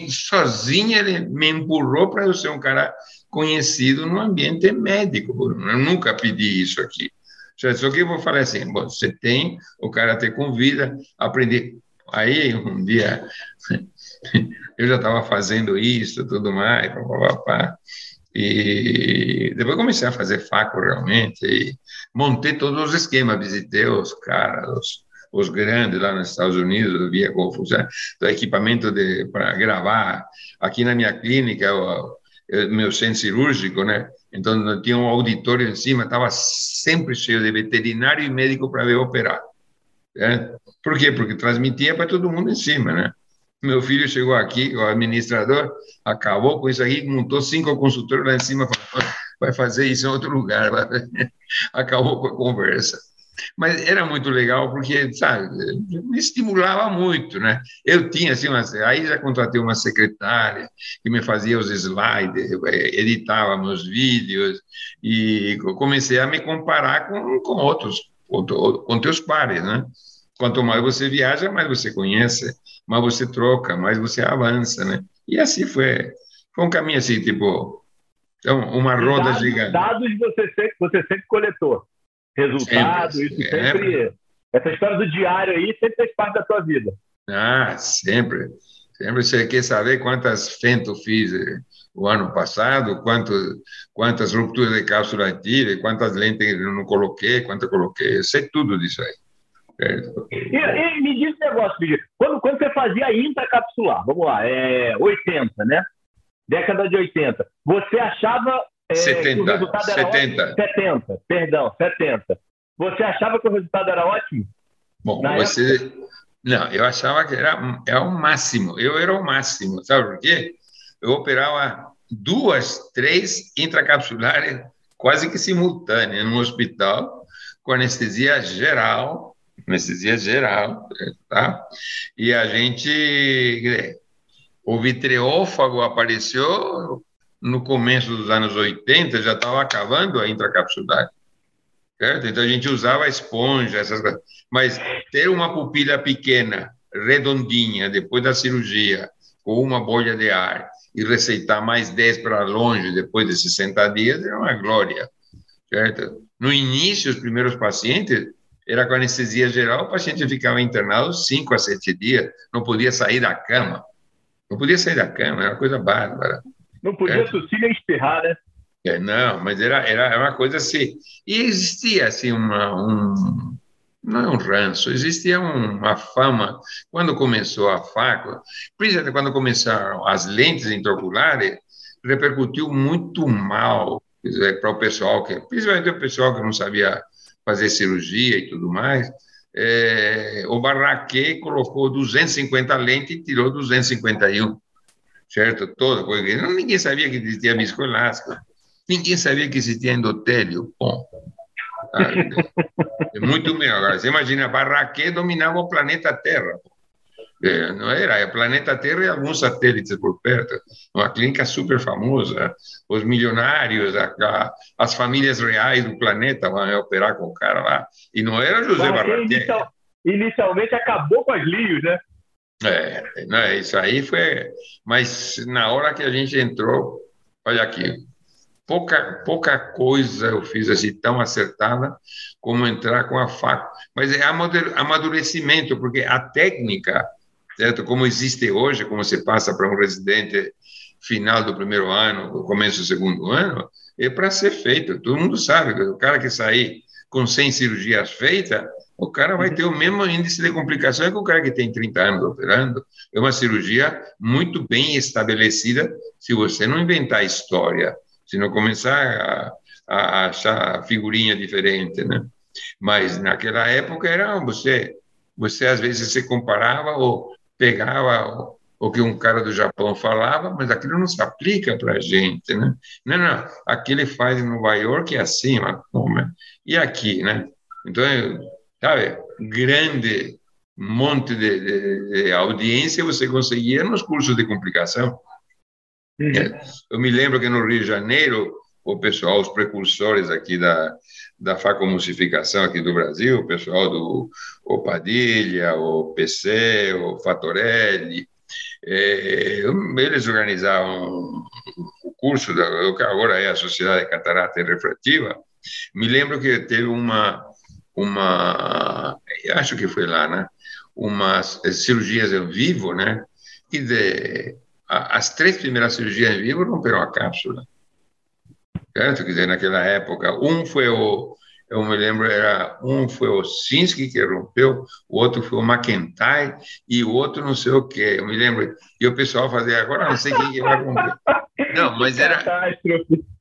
sozinho, ele me empurrou para eu ser um cara conhecido no ambiente médico. Eu nunca pedi isso aqui. Só que eu vou falar assim: bom, você tem, o cara te convida a aprender. Aí, um dia, <laughs> eu já estava fazendo isso, tudo mais. E depois comecei a fazer faco realmente, e montei todos os esquemas, visitei os caras, os, os grandes lá nos Estados Unidos, via confusão, equipamento para gravar. Aqui na minha clínica, o, meu centro cirúrgico, né? Então tinha um auditório em cima, estava sempre cheio de veterinário e médico para ver operar. Né? Por quê? Porque transmitia para todo mundo em cima, né? Meu filho chegou aqui, o administrador, acabou com isso aí, montou cinco consultores lá em cima, falou, vai fazer isso em outro lugar. <laughs> Acabou com a conversa. Mas era muito legal porque, sabe, me estimulava muito, né? Eu tinha, assim, uma, aí já contratei uma secretária que me fazia os slides, editava meus vídeos e comecei a me comparar com, com outros, com, com teus pares, né? Quanto mais você viaja, mais você conhece, mais você troca, mais você avança, né? E assim foi, foi um caminho assim, tipo, então, uma roda dados, gigante. Dados você sempre, você sempre coletou. Resultado, sempre, isso sempre. sempre. Essa história do diário aí sempre fez parte da sua vida. Ah, sempre. Sempre você quer saber quantas fentos fiz eh, o ano passado, quanto, quantas rupturas de cápsula tive, quantas lentes eu não coloquei, quanto eu coloquei. Eu sei tudo disso aí. E, e, me diz um negócio, Felipe. Quando, quando você fazia intracapsular, vamos lá, é 80, né? Década de 80. Você achava é, 70, que o resultado era 70. ótimo? 70, perdão, 70. Você achava que o resultado era ótimo? Bom, você... Época? Não, eu achava que era, era o máximo. Eu era o máximo. Sabe por quê? Eu operava duas, três intracapsulares quase que simultâneas no hospital, com anestesia geral, anestesia geral, tá? E a gente, o vitreófago apareceu no começo dos anos 80, já estava acabando a intracapsular, certo? Então a gente usava esponja, essas coisas. Mas ter uma pupila pequena, redondinha, depois da cirurgia, com uma bolha de ar, e receitar mais 10 para longe depois de 60 dias, é uma glória, certo? No início, os primeiros pacientes era com anestesia geral, o paciente ficava internado cinco a sete dias, não podia sair da cama. Não podia sair da cama, era uma coisa bárbara. Não podia é. tossir nem espirrar, né? É, não, mas era, era uma coisa assim. E existia assim uma, um, não é um ranço, existia uma fama, quando começou a faca, principalmente quando começaram as lentes intraoculares, repercutiu muito mal para o pessoal, que, principalmente o pessoal que não sabia fazer cirurgia e tudo mais, é, o Barraquê colocou 250 lentes e tirou 251, certo? Todo, porque ninguém sabia que existia viscoelástico, ninguém sabia que existia endotélio. Bom, é muito melhor. Agora, você imagina, Barraquê dominava o planeta Terra. É, não era, é planeta Terra e alguns satélites por perto. Uma clínica super famosa. Os milionários, a, a, as famílias reais do planeta vão operar com o cara lá. E não era José Barraquém. Inicial, inicialmente acabou com as lios, né? É, não, é, isso aí foi. Mas na hora que a gente entrou, olha aqui, pouca, pouca coisa eu fiz assim tão acertada como entrar com a faca. Mas é amadurecimento, porque a técnica certo? Como existe hoje, como você passa para um residente final do primeiro ano, começo do segundo ano, é para ser feito. Todo mundo sabe o cara que sair com 100 cirurgias feitas, o cara vai ter o mesmo índice de complicações que o cara que tem 30 anos operando. É uma cirurgia muito bem estabelecida se você não inventar história, se não começar a, a achar figurinha diferente, né? Mas naquela época era você, você às vezes se comparava ou pegava o que um cara do Japão falava, mas aquilo não se aplica para a gente, né? Não, não, aqui ele faz em Nova York é assim, mas como é? E aqui, né? Então, sabe, grande monte de, de, de audiência você conseguia nos cursos de complicação. Uhum. Eu me lembro que no Rio de Janeiro, o pessoal, os precursores aqui da, da facomucificação aqui do Brasil, o pessoal do o Padilha, o PC, o Fatorelli, é, eles organizavam o curso, da, que agora é a Sociedade Catarata e Refrativa. Me lembro que teve uma, uma acho que foi lá, né? Umas cirurgias em vivo, né? E de, as três primeiras cirurgias em vivo romperam a cápsula. Certo? Quer dizer, naquela época, um foi o, eu me lembro, era um foi o Sinsky que rompeu, o outro foi o McIntyre e o outro não sei o quê. Eu me lembro. E o pessoal fazia, agora não sei quem que vai romper. <laughs> Não, mas era.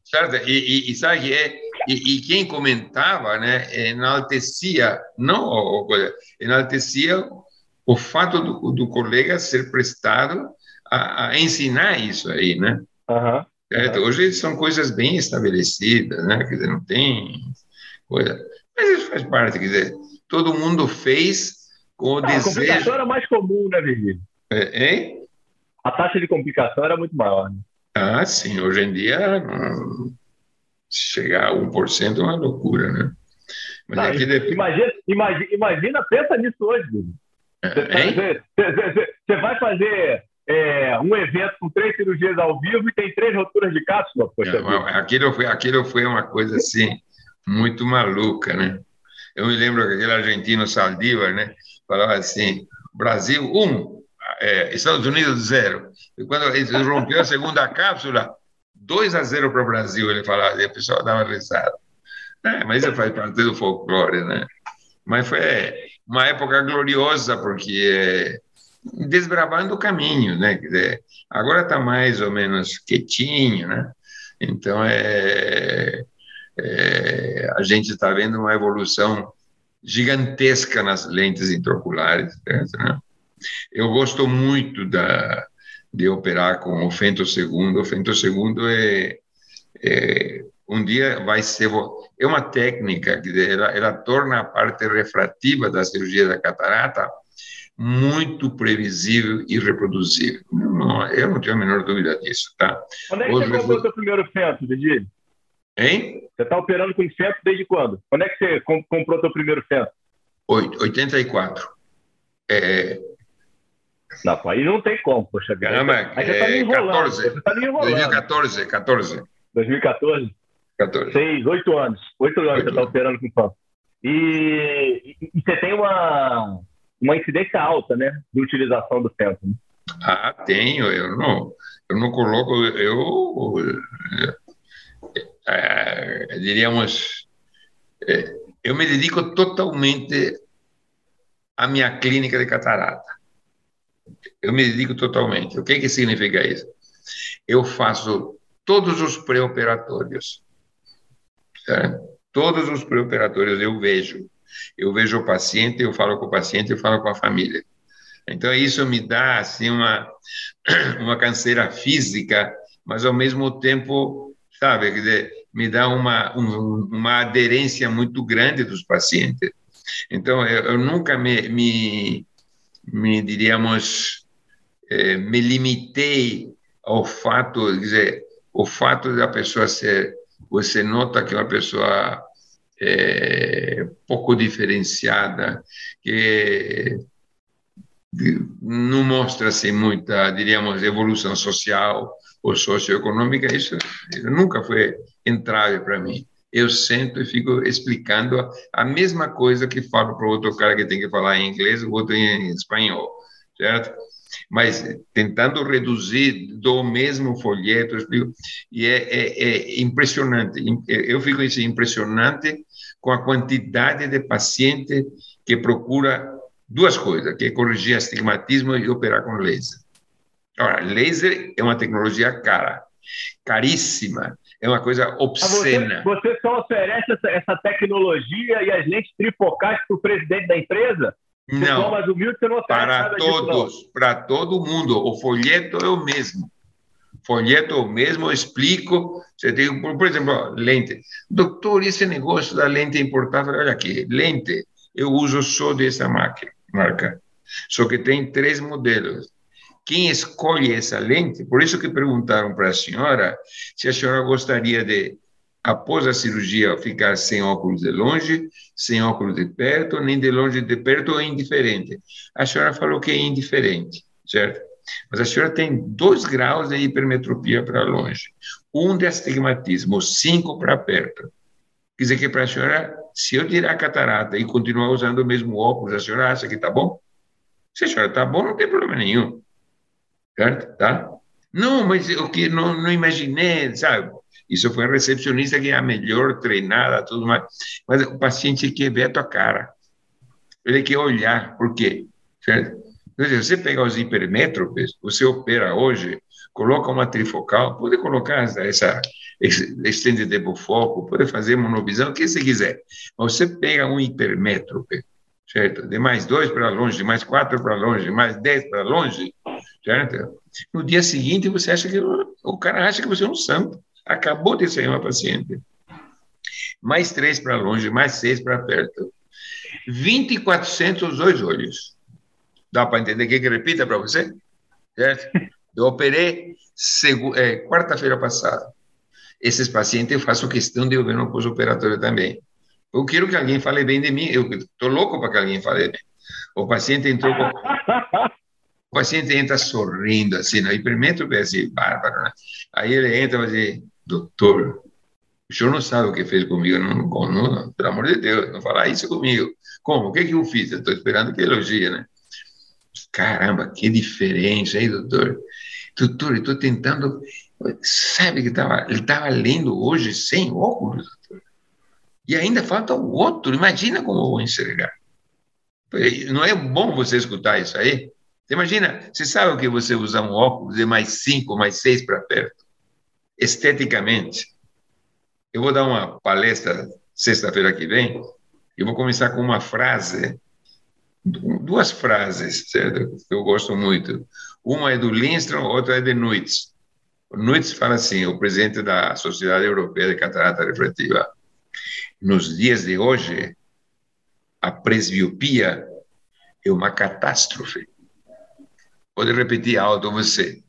Certo? E, e, e sabe que é, e, e, quem comentava, né, enaltecia, não enaltecia o fato do, do colega ser prestado a, a, ensinar isso aí, né? Uhum. É, hoje são coisas bem estabelecidas, né? Quer dizer, não tem coisa. Mas isso faz parte, quer dizer, todo mundo fez com o ah, desejo. A complicação era mais comum, né, Virgílio? É, hein? A taxa de complicação era muito maior. Né? Ah, sim. Hoje em dia, chegar a 1% é uma loucura, né? Não, aqui depende... imagina, imagina, imagina, pensa nisso hoje, Virgílio. Você vai fazer é, um evento com três cirurgias ao vivo e tem três roturas de cápsula. Poxa, é, aquilo, foi, aquilo foi uma coisa assim, muito maluca, né? Eu me lembro que aquele argentino Saldívar, né, falava assim: Brasil, um, é, Estados Unidos, zero. E quando ele rompeu a segunda cápsula, 2 a 0 para o Brasil, ele falava, e a pessoa dava risada. É, mas isso faz parte do folclore, né? Mas foi uma época gloriosa, porque desbravando o caminho, né? Dizer, agora está mais ou menos quietinho, né? Então, é, é a gente está vendo uma evolução gigantesca nas lentes intraoculares. Né? Eu gosto muito da, de operar com o fento segundo. O fento segundo é, é um dia vai ser é uma técnica que ela, ela torna a parte refrativa da cirurgia da catarata muito previsível e reproduzível. Não, eu não tenho a menor dúvida disso, tá? Quando é que Hoje, você comprou o seu primeiro centro, Didi? Hein? Você está operando com centro desde quando? Quando é que você comprou o seu primeiro centro? 84. É... Não, aí não tem como, poxa vida. Aí você está me é, enrolando. 14, você tá me enrolando. 2014, 14. 2014? 14. Seis, oito anos. Oito anos oito você está operando com centro. E, e, e você tem uma uma incidência alta, né, de utilização do tempo. Né? Ah, tenho. Eu não, eu não coloco. Eu, é, é, diríamos, é, eu me dedico totalmente à minha clínica de catarata. Eu me dedico totalmente. O que que significa isso? Eu faço todos os pré-operatórios. Todos os pré-operatórios eu vejo eu vejo o paciente, eu falo com o paciente, eu falo com a família. Então, isso me dá, assim, uma, <clears throat> uma canseira física, mas, ao mesmo tempo, sabe, quer dizer, me dá uma, um, uma aderência muito grande dos pacientes. Então, eu, eu nunca me, me, me diríamos, eh, me limitei ao fato, quer dizer, o fato da pessoa ser, você nota que uma pessoa é, pouco diferenciada, que não mostra assim muita, diríamos, evolução social ou socioeconômica, isso, isso nunca foi entrave para mim. Eu sento e fico explicando a mesma coisa que falo para o outro cara que tem que falar em inglês, o outro em espanhol, certo? mas tentando reduzir do mesmo folheto, e é, é, é impressionante. Eu fico assim, impressionante com a quantidade de paciente que procura duas coisas, que é corrigir astigmatismo e operar com laser. Agora, laser é uma tecnologia cara, caríssima, é uma coisa obscena. Você, você só oferece essa, essa, tecnologia e as lentes trifocais para o presidente da empresa? Não, mais humilde, você não para todos, para todo mundo. O folheto é o mesmo folheto mesmo, eu explico. Você tem, por exemplo, lente. Doutor, esse negócio da lente importada, olha aqui, lente, eu uso só dessa máquina, marca. Só que tem três modelos. Quem escolhe essa lente, por isso que perguntaram para a senhora se a senhora gostaria de, após a cirurgia, ficar sem óculos de longe, sem óculos de perto, nem de longe de perto, ou indiferente. A senhora falou que é indiferente, certo? Mas a senhora tem dois graus de hipermetropia para longe, um de astigmatismo, cinco para perto. Quer dizer que para a senhora, se eu tirar a catarata e continuar usando o mesmo óculos, a senhora acha que está bom? Se a senhora está bom, não tem problema nenhum. Certo? Tá? Não, mas o que não, não imaginei, sabe? Isso foi a recepcionista que é a melhor treinada, tudo mais. Mas o paciente quer ver a tua cara. Ele quer olhar. Por quê? Certo? Se você pegar os hipermétropes, você opera hoje coloca uma trifocal, pode colocar essa, estende tempo foco, pode fazer monovisão, o que você quiser. Mas você pega um hipermétrope, certo? De mais dois para longe, de mais quatro para longe, de mais dez para longe, certo? No dia seguinte, você acha que o cara acha que você é um santo. Acabou de sair uma paciente. Mais três para longe, mais seis para perto. 2.400 os dois olhos. Dá para entender? Quer que repita para você? Certo? <laughs> Eu operei é, quarta-feira passada. Esses pacientes eu faço questão de eu ver no pós-operatório também. Eu quero que alguém fale bem de mim. Eu estou louco para que alguém fale bem. O paciente entrou com... <laughs> O paciente entra sorrindo, assim, no hipermétrope, assim, bárbaro, né? Aí ele entra e diz, doutor, o senhor não sabe o que fez comigo, não, não, não, pelo amor de Deus, não falar isso comigo. Como? O que, que eu fiz? Estou esperando que elogie, né? Caramba, que diferença, hein, doutor? Doutor, eu estou tentando. Sabe que tava, ele estava lendo hoje sem óculos. E ainda falta o outro. Imagina como eu vou enxergar. Não é bom você escutar isso aí? Imagina, você sabe o que você usar um óculos de mais cinco, mais seis para perto? Esteticamente. Eu vou dar uma palestra sexta-feira que vem. Eu vou começar com uma frase duas frases, certo? Que eu gosto muito. Uma é do Lindstrom, outra é de Nuitz. Nuitz fala assim, o presidente da Sociedade Europeia de Catarata Refletiva. Nos dias de hoje, a presbiopia é uma catástrofe. Pode repetir alto você.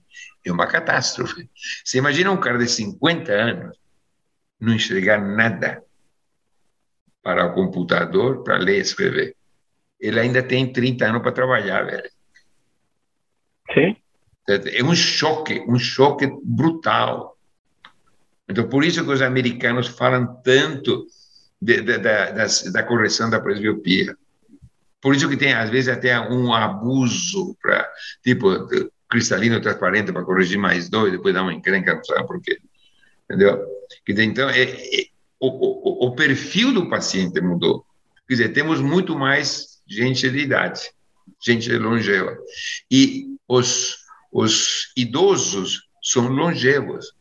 É uma catástrofe. Você imagina um cara de 50 anos não enxergar nada para o computador, para ler e escrever ele ainda tem 30 anos para trabalhar, velho. Sim. É um choque, um choque brutal. Então, por isso que os americanos falam tanto de, de, de, da correção da presbiopia. Por isso que tem, às vezes, até um abuso para, tipo, cristalino transparente para corrigir mais dois, depois dá uma encrenca, não sabe por quê. Entendeu? Então, é, é o, o, o perfil do paciente mudou. Quer dizer, temos muito mais gente de idade, gente longeva. E os, os idosos são longevos.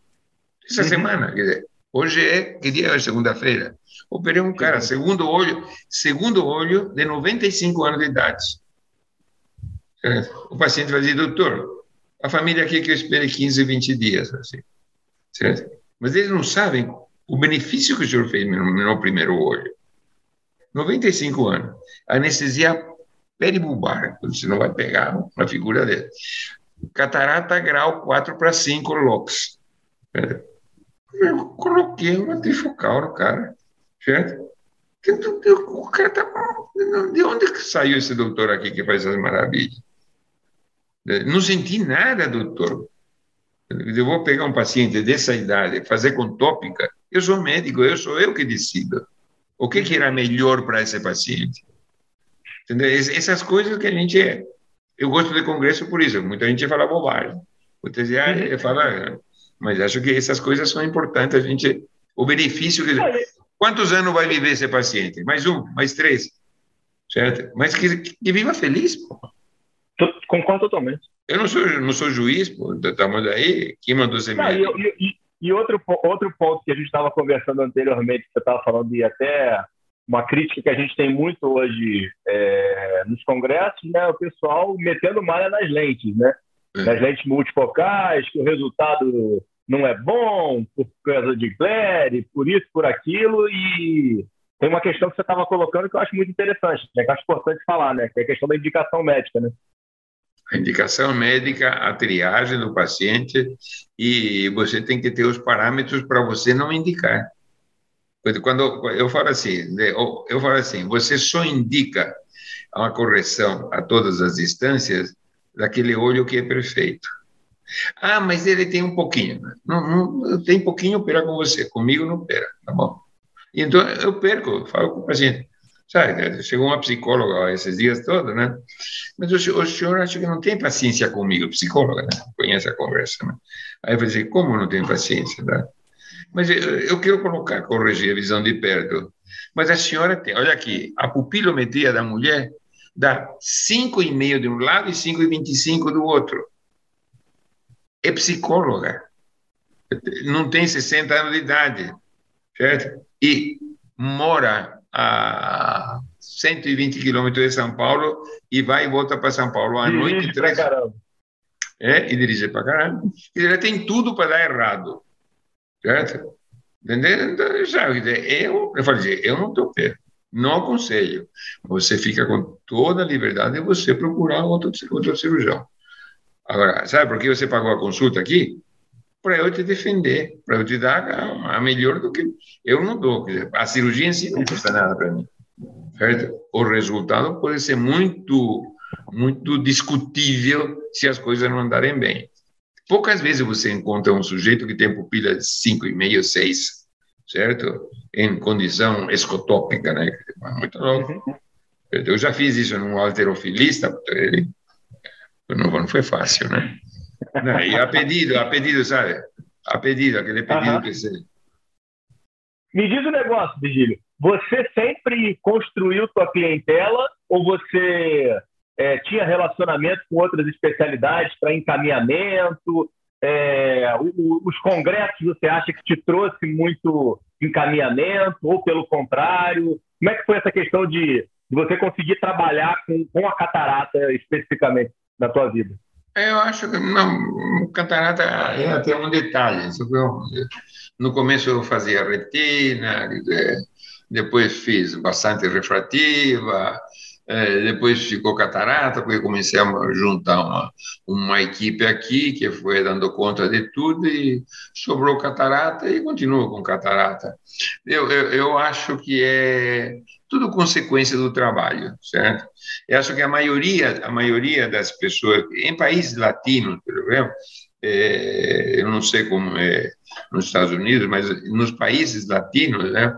Essa uhum. semana, quer dizer, hoje é, que dia é segunda-feira? Operei um cara, segundo olho, segundo olho, de 95 anos de idade. O paciente vai dizer, doutor, a família quer que eu espere 15, 20 dias, assim, certo? Mas eles não sabem o benefício que o senhor fez no meu primeiro olho. 95 anos. Anestesia peribulbar, você não vai pegar uma figura dele. Catarata grau 4 para 5 LOX. Eu coloquei uma trifocal no cara, certo? O cara tá. De onde que saiu esse doutor aqui que faz essas maravilhas? Não senti nada, doutor. Eu vou pegar um paciente dessa idade, fazer com tópica. Eu sou médico, eu sou eu que decido. O que, que era melhor para esse paciente? Entendeu? Essas coisas que a gente é. Eu gosto de congresso por isso. Muita gente fala bobagem. Muita gente ah, fala. Mas acho que essas coisas são importantes. A gente. O benefício. Que, quantos anos vai viver esse paciente? Mais um, mais três. Certo? Mas que, que viva feliz, pô. Concordo totalmente. Eu não sou, não sou juiz, pô. Estamos aí. Quem mandou você me. E outro, outro ponto que a gente estava conversando anteriormente, que você estava falando, e até uma crítica que a gente tem muito hoje é, nos congressos, né, o pessoal metendo malha nas lentes, né? É. Nas lentes multifocais, que o resultado não é bom por causa de glare, por isso, por aquilo, e tem uma questão que você estava colocando que eu acho muito interessante, né, que eu acho importante falar, né, que é a questão da indicação médica, né? a indicação médica, a triagem do paciente e você tem que ter os parâmetros para você não indicar. Quando eu falo assim, eu falo assim, você só indica uma correção a todas as distâncias daquele olho que é perfeito. Ah, mas ele tem um pouquinho. Não, não tem pouquinho, opera com você. Comigo não opera, tá bom? Então eu perco, falo com o paciente. Sabe, chegou uma psicóloga esses dias todos, né? Mas o o senhor acha que não tem paciência comigo, psicóloga, né? Conhece a conversa, né? Aí eu falei, como não tem paciência, tá? Mas eu, eu quero colocar, corrigir a visão de perto. Mas a senhora tem, olha aqui, a pupilometria da mulher dá 5,5 de um lado e 5,25 do outro. É psicóloga, não tem 60 anos de idade, certo? E mora a 120 quilômetros de São Paulo e vai e volta para São Paulo à dirige noite. Três... Caramba. É, e dirige para caramba. E ela tem tudo para dar errado, certo? Entendeu? Então, eu, eu falei, eu não estou perto. Não aconselho. Você fica com toda a liberdade de você procurar outro, outro cirurgião. Agora, sabe por que você pagou a consulta aqui? Para eu te defender, para eu te dar a, a melhor do que eu não dou. A cirurgia em si não custa nada para mim. Certo? O resultado pode ser muito, muito discutível se as coisas não andarem bem. Poucas vezes você encontra um sujeito que tem pupila de 5,5, 6, certo? Em condição escotópica, né? Muito louco. Uhum. Eu já fiz isso num alterofilista, ele não, não foi fácil, né? Não, e a pedido, a pedido, sabe? A pedido, aquele pedido uhum. que você... Me diz o um negócio, Vigílio. Você sempre construiu sua clientela ou você é, tinha relacionamento com outras especialidades para encaminhamento? É, o, os congressos você acha que te trouxe muito encaminhamento ou pelo contrário? Como é que foi essa questão de, de você conseguir trabalhar com, com a catarata especificamente na tua vida? É, eu acho que não, catarata é até um detalhe. No começo eu fazia retina, depois fiz bastante refrativa, é, depois ficou catarata, porque comecei a juntar uma, uma equipe aqui que foi dando conta de tudo e sobrou catarata e continua com catarata. Eu, eu, eu acho que é tudo consequência do trabalho, certo? Eu acho que a maioria, a maioria das pessoas, em países latinos, por exemplo, é, eu não sei como é nos Estados Unidos, mas nos países latinos, né,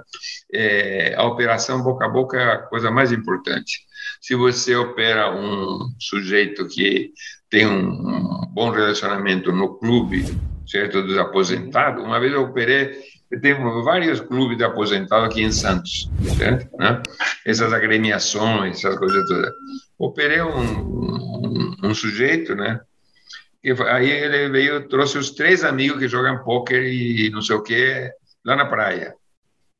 é, a operação boca a boca é a coisa mais importante. Se você opera um sujeito que tem um, bom relacionamento no clube, certo, dos aposentados, uma vez eu operei tenho vários clubes de aposentados aqui em Santos, certo? Né? Essas agremiações, essas coisas todas. Operei um, um, um sujeito, né? E aí ele veio, trouxe os três amigos que jogam pôquer e não sei o que lá na praia.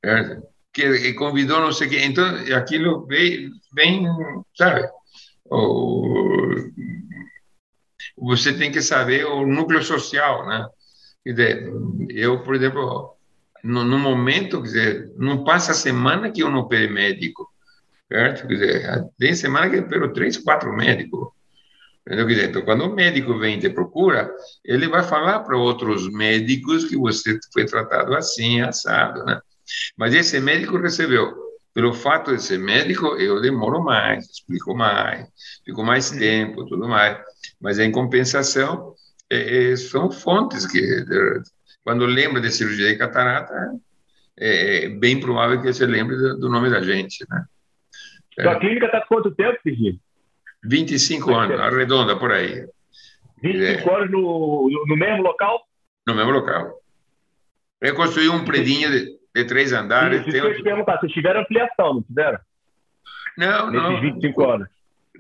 Certo? Que, convidou não sei o que. Então, aquilo veio bem, sabe? O, você tem que saber o núcleo social, né? Eu, por exemplo, no, no momento, quer dizer, não passa a semana que eu não opere médico, certo? Quer dizer, tem semana que eu opero três, quatro médicos. Entendeu? Então, quando o médico vem te procura, ele vai falar para outros médicos que você foi tratado assim, assado, né? Mas esse médico recebeu. Pelo fato de ser médico, eu demoro mais, explico mais, fico mais uhum. tempo, tudo mais. Mas, em compensação, é, é, são fontes que, quando lembra de cirurgia de catarata, é, é bem provável que você lembre do nome da gente, né? Sua é. clínica está quanto tempo, Serginho? 25 anos, arredonda por aí. 25 é. anos no, no mesmo local? No mesmo local. Eu construí um predinho de, de três andares. Isso, isso eu te perguntar, vocês tiveram ampliação, não tiveram? Não, Nesses não. 25 anos.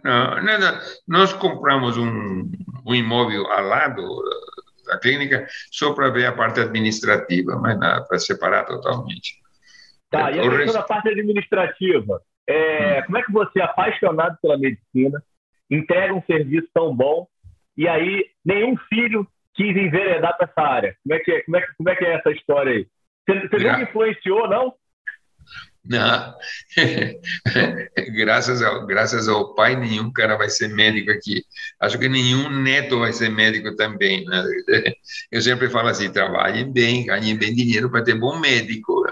Não, não, não, Nós compramos um, um imóvel ao lado da clínica só para ver a parte administrativa, mas nada, para separar totalmente. Tá, e a questão da parte administrativa? É, hum. Como é que você, é apaixonado pela medicina, entrega um serviço tão bom e aí nenhum filho quis enveredar para essa área. Como é que é, como é, como é, que é essa história aí? Você, você nunca influenciou, não? Não, <laughs> graças ao, graças ao pai, nenhum cara vai ser médico aqui. Acho que nenhum neto vai ser médico também. Né? Eu sempre falo assim: trabalhem bem, ganhem bem dinheiro para ter bom médico.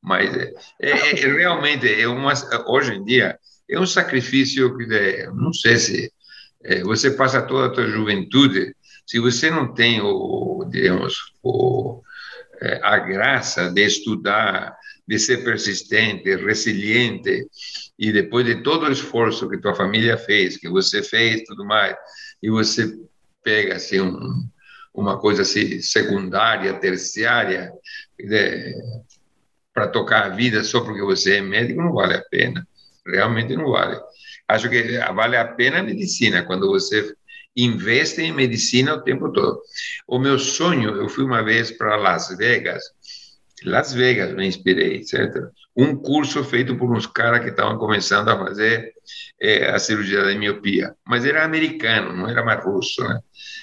Mas é, é, é realmente, é uma, hoje em dia, é um sacrifício que, é, não sei se é, você passa toda a sua juventude, se você não tem o, digamos, o, é, a graça de estudar, de ser persistente, resiliente, e depois de todo o esforço que tua família fez, que você fez, tudo mais, e você pega assim um, uma coisa assim secundária, terciária, para tocar a vida só porque você é médico, não vale a pena. Realmente não vale. Acho que vale a pena a medicina, quando você investem em medicina o tempo todo. O meu sonho, eu fui uma vez para Las Vegas, Las Vegas me inspirei, certo? Um curso feito por uns caras que estavam começando a fazer é, a cirurgia da miopia, mas era americano, não era mais russo, né?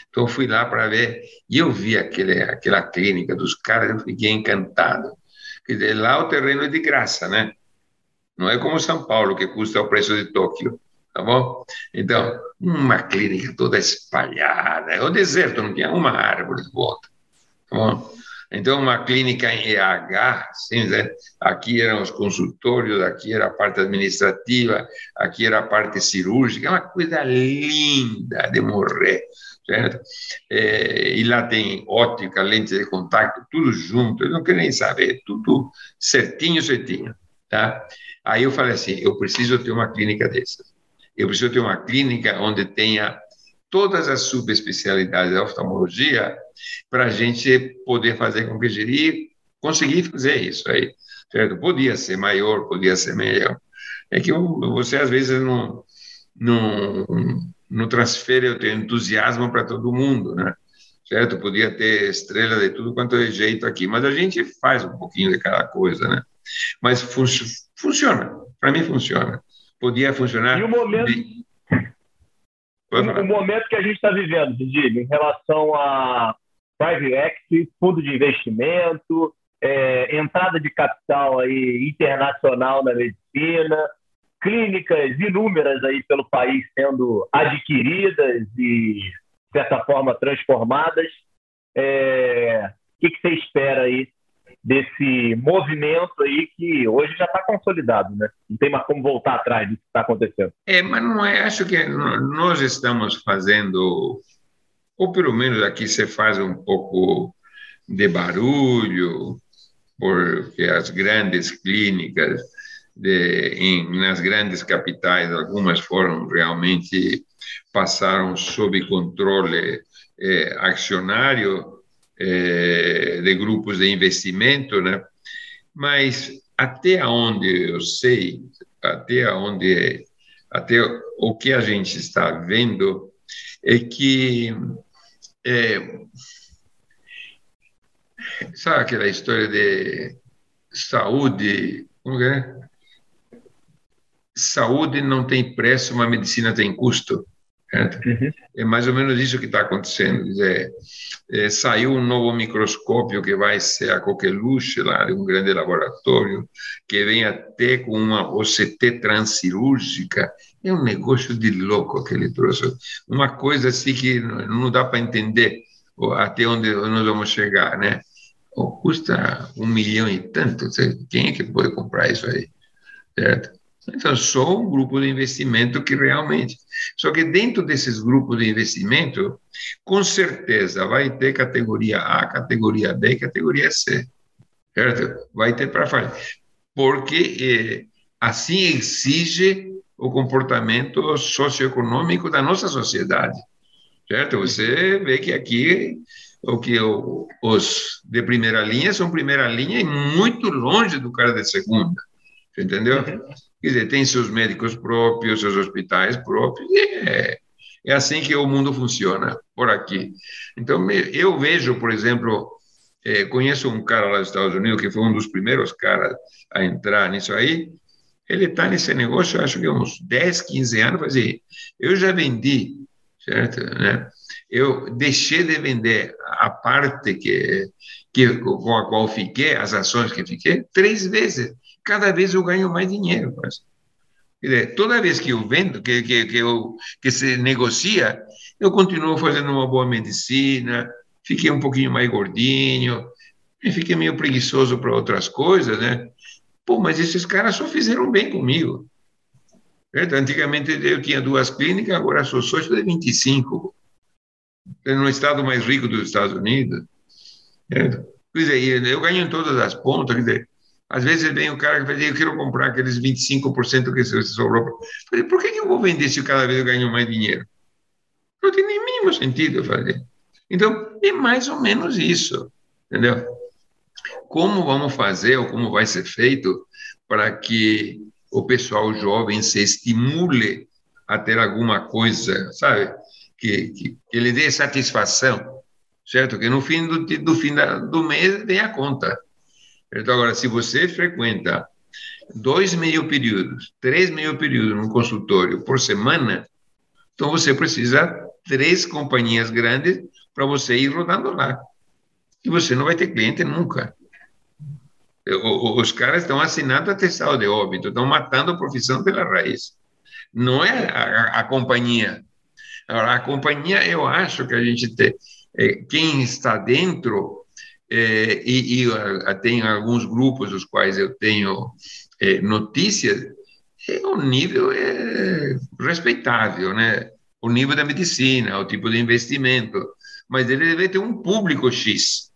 Então eu fui lá para ver e eu vi aquele, aquela clínica dos caras, eu fiquei encantado. Quer dizer, lá o terreno é de graça, né? Não é como São Paulo, que custa o preço de Tóquio, tá bom? Então, uma clínica toda espalhada, o deserto não tinha uma árvore de volta, tá bom? Então, uma clínica em EH, sim, né? aqui eram os consultórios, aqui era a parte administrativa, aqui era a parte cirúrgica, é uma coisa linda de morrer, certo? É, e lá tem ótica, lente de contato, tudo junto, eu não quero nem saber, tudo certinho, certinho, tá? Aí eu falei assim, eu preciso ter uma clínica dessas. Eu preciso ter uma clínica onde tenha todas as subespecialidades da oftalmologia para a gente poder fazer com que gerir, conseguir fazer isso aí, certo? Podia ser maior, podia ser melhor. É que você às vezes não, não, não transfere o teu entusiasmo para todo mundo, né? Certo? Podia ter estrela de tudo quanto é jeito aqui, mas a gente faz um pouquinho de cada coisa, né? Mas fun funciona, para mim funciona. Podia funcionar. E o momento. De o, momento que a gente está vivendo, Didi, em relação a private equity, fundo de investimento, é, entrada de capital aí internacional na medicina, clínicas inúmeras aí pelo país sendo adquiridas e, de certa forma, transformadas. É, o que, que você espera aí desse movimento aí que hoje já está consolidado, né? Não tem mais como voltar atrás do que está acontecendo. É, mas não é, acho que nós estamos fazendo, ou pelo menos aqui você faz um pouco de barulho, porque as grandes clínicas de, em, nas grandes capitais, algumas foram realmente passaram sob controle é, acionário é, de grupos de investimento, né? Mas até onde eu sei, até onde até o que a gente está vendo é que é, sabe aquela história de saúde, como é? Saúde não tem preço, uma medicina tem custo. Uhum. É mais ou menos isso que está acontecendo. Dizer, é, saiu um novo microscópio que vai ser a coqueluche lá de um grande laboratório, que vem até com uma OCT transcirúrgica. É um negócio de louco que ele trouxe. Uma coisa assim que não dá para entender até onde nós vamos chegar, né? custa um milhão e tanto. Quem é que pode comprar isso aí? Certo? Então, só um grupo de investimento que realmente. Só que dentro desses grupos de investimento, com certeza vai ter categoria A, categoria B e categoria C. Certo? Vai ter para fazer. Porque eh, assim exige o comportamento socioeconômico da nossa sociedade. Certo? Você vê que aqui o que os de primeira linha são primeira linha e muito longe do cara de segunda. Entendeu? Quer dizer, tem seus médicos próprios, seus hospitais próprios, e é, é assim que o mundo funciona por aqui. Então, eu vejo, por exemplo, é, conheço um cara lá dos Estados Unidos que foi um dos primeiros caras a entrar nisso aí. Ele está nesse negócio, acho que uns 10, 15 anos. Assim, eu já vendi, certo? Né? Eu deixei de vender a parte que, que com a qual fiquei, as ações que fiquei, três vezes cada vez eu ganho mais dinheiro. Dizer, toda vez que eu vendo, que, que, que, eu, que se negocia, eu continuo fazendo uma boa medicina, fiquei um pouquinho mais gordinho, fiquei meio preguiçoso para outras coisas, né? Pô, mas esses caras só fizeram bem comigo. Certo? Antigamente eu tinha duas clínicas, agora sou sócio de 25. No estado mais rico dos Estados Unidos. Certo? Quer dizer, eu ganho em todas as pontas. Quer dizer, às vezes vem o cara que fala, eu quero comprar aqueles 25% que sobrou. Falei, por que, eu vou vender se cada vez eu ganho mais dinheiro? Não tem nem mínimo sentido fazer. Então, é mais ou menos isso, entendeu? Como vamos fazer ou como vai ser feito para que o pessoal jovem se estimule a ter alguma coisa, sabe? que, que, que lhe dê satisfação, certo? Que no fim do, do fim da, do mês venha a conta. Então, agora, se você frequenta dois meio períodos, três meio períodos num consultório por semana, então você precisa três companhias grandes para você ir rodando lá. E você não vai ter cliente nunca. Os caras estão assinando atestado de óbito, estão matando a profissão pela raiz. Não é a, a companhia. Agora, a companhia, eu acho que a gente tem. É, quem está dentro, é, e, e tem alguns grupos dos quais eu tenho é, notícias, é um nível é, respeitável, né? O nível da medicina, o tipo de investimento, mas ele deve ter um público X,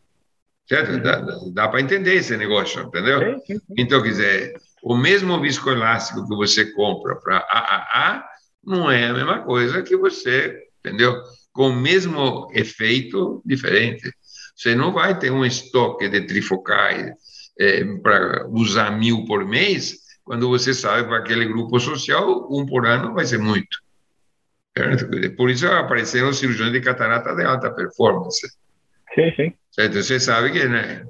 certo? Dá, dá para entender esse negócio, entendeu? Então, quer dizer, o mesmo viscoelástico que você compra para AAA não é a mesma coisa que você, entendeu? Com o mesmo efeito diferente. Você não vai ter um estoque de trifocais é, para usar mil por mês, quando você sabe para aquele grupo social, um por ano vai ser muito. Certo? Por isso apareceram cirurgiões de catarata de alta performance. Sim, sim. Certo? Você sabe que né,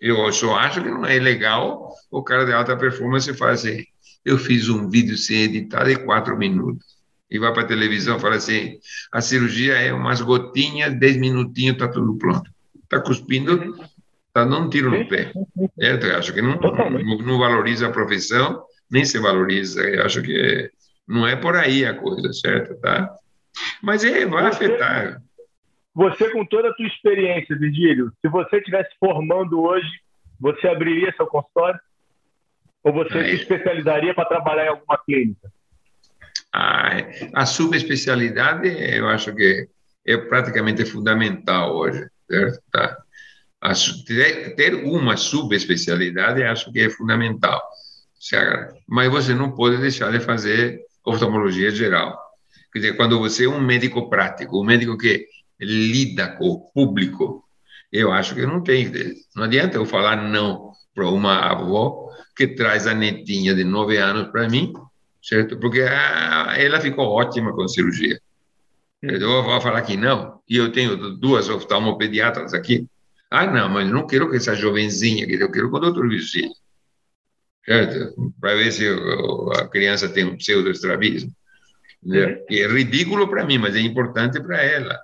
eu só acho que não é legal o cara de alta performance fazer. Assim, eu fiz um vídeo sem editar de quatro minutos. E vai para a televisão e fala assim: a cirurgia é umas gotinhas, dez minutinhos, está tudo pronto. Está cuspindo, está dando um tiro no pé. É, eu acho que não, não, valoriza a profissão, nem se valoriza. Eu acho que não é por aí a coisa, certo? Tá? Mas é, vai você, afetar. Você, com toda a tua experiência, Vigílio, se você estivesse formando hoje, você abriria seu consultório? Ou você Aí. se especializaria para trabalhar em alguma clínica? A, a subespecialidade, eu acho que é praticamente fundamental hoje, certo? Tá? A, ter uma subespecialidade, acho que é fundamental. Mas você não pode deixar de fazer oftalmologia geral. Quer dizer, quando você é um médico prático, um médico que lida com o público, eu acho que não tem. Não adianta eu falar não para uma avó que traz a netinha de nove anos para mim, certo? Porque a, ela ficou ótima com cirurgia. Eu vou falar que não. E eu tenho duas oftalmopediatras aqui. Ah, não, mas não quero que essa jovenzinha, eu quero com o doutor Virgílio. Certo? Para ver se a criança tem um pseudoestrabismo. Uhum. E é ridículo para mim, mas é importante para ela.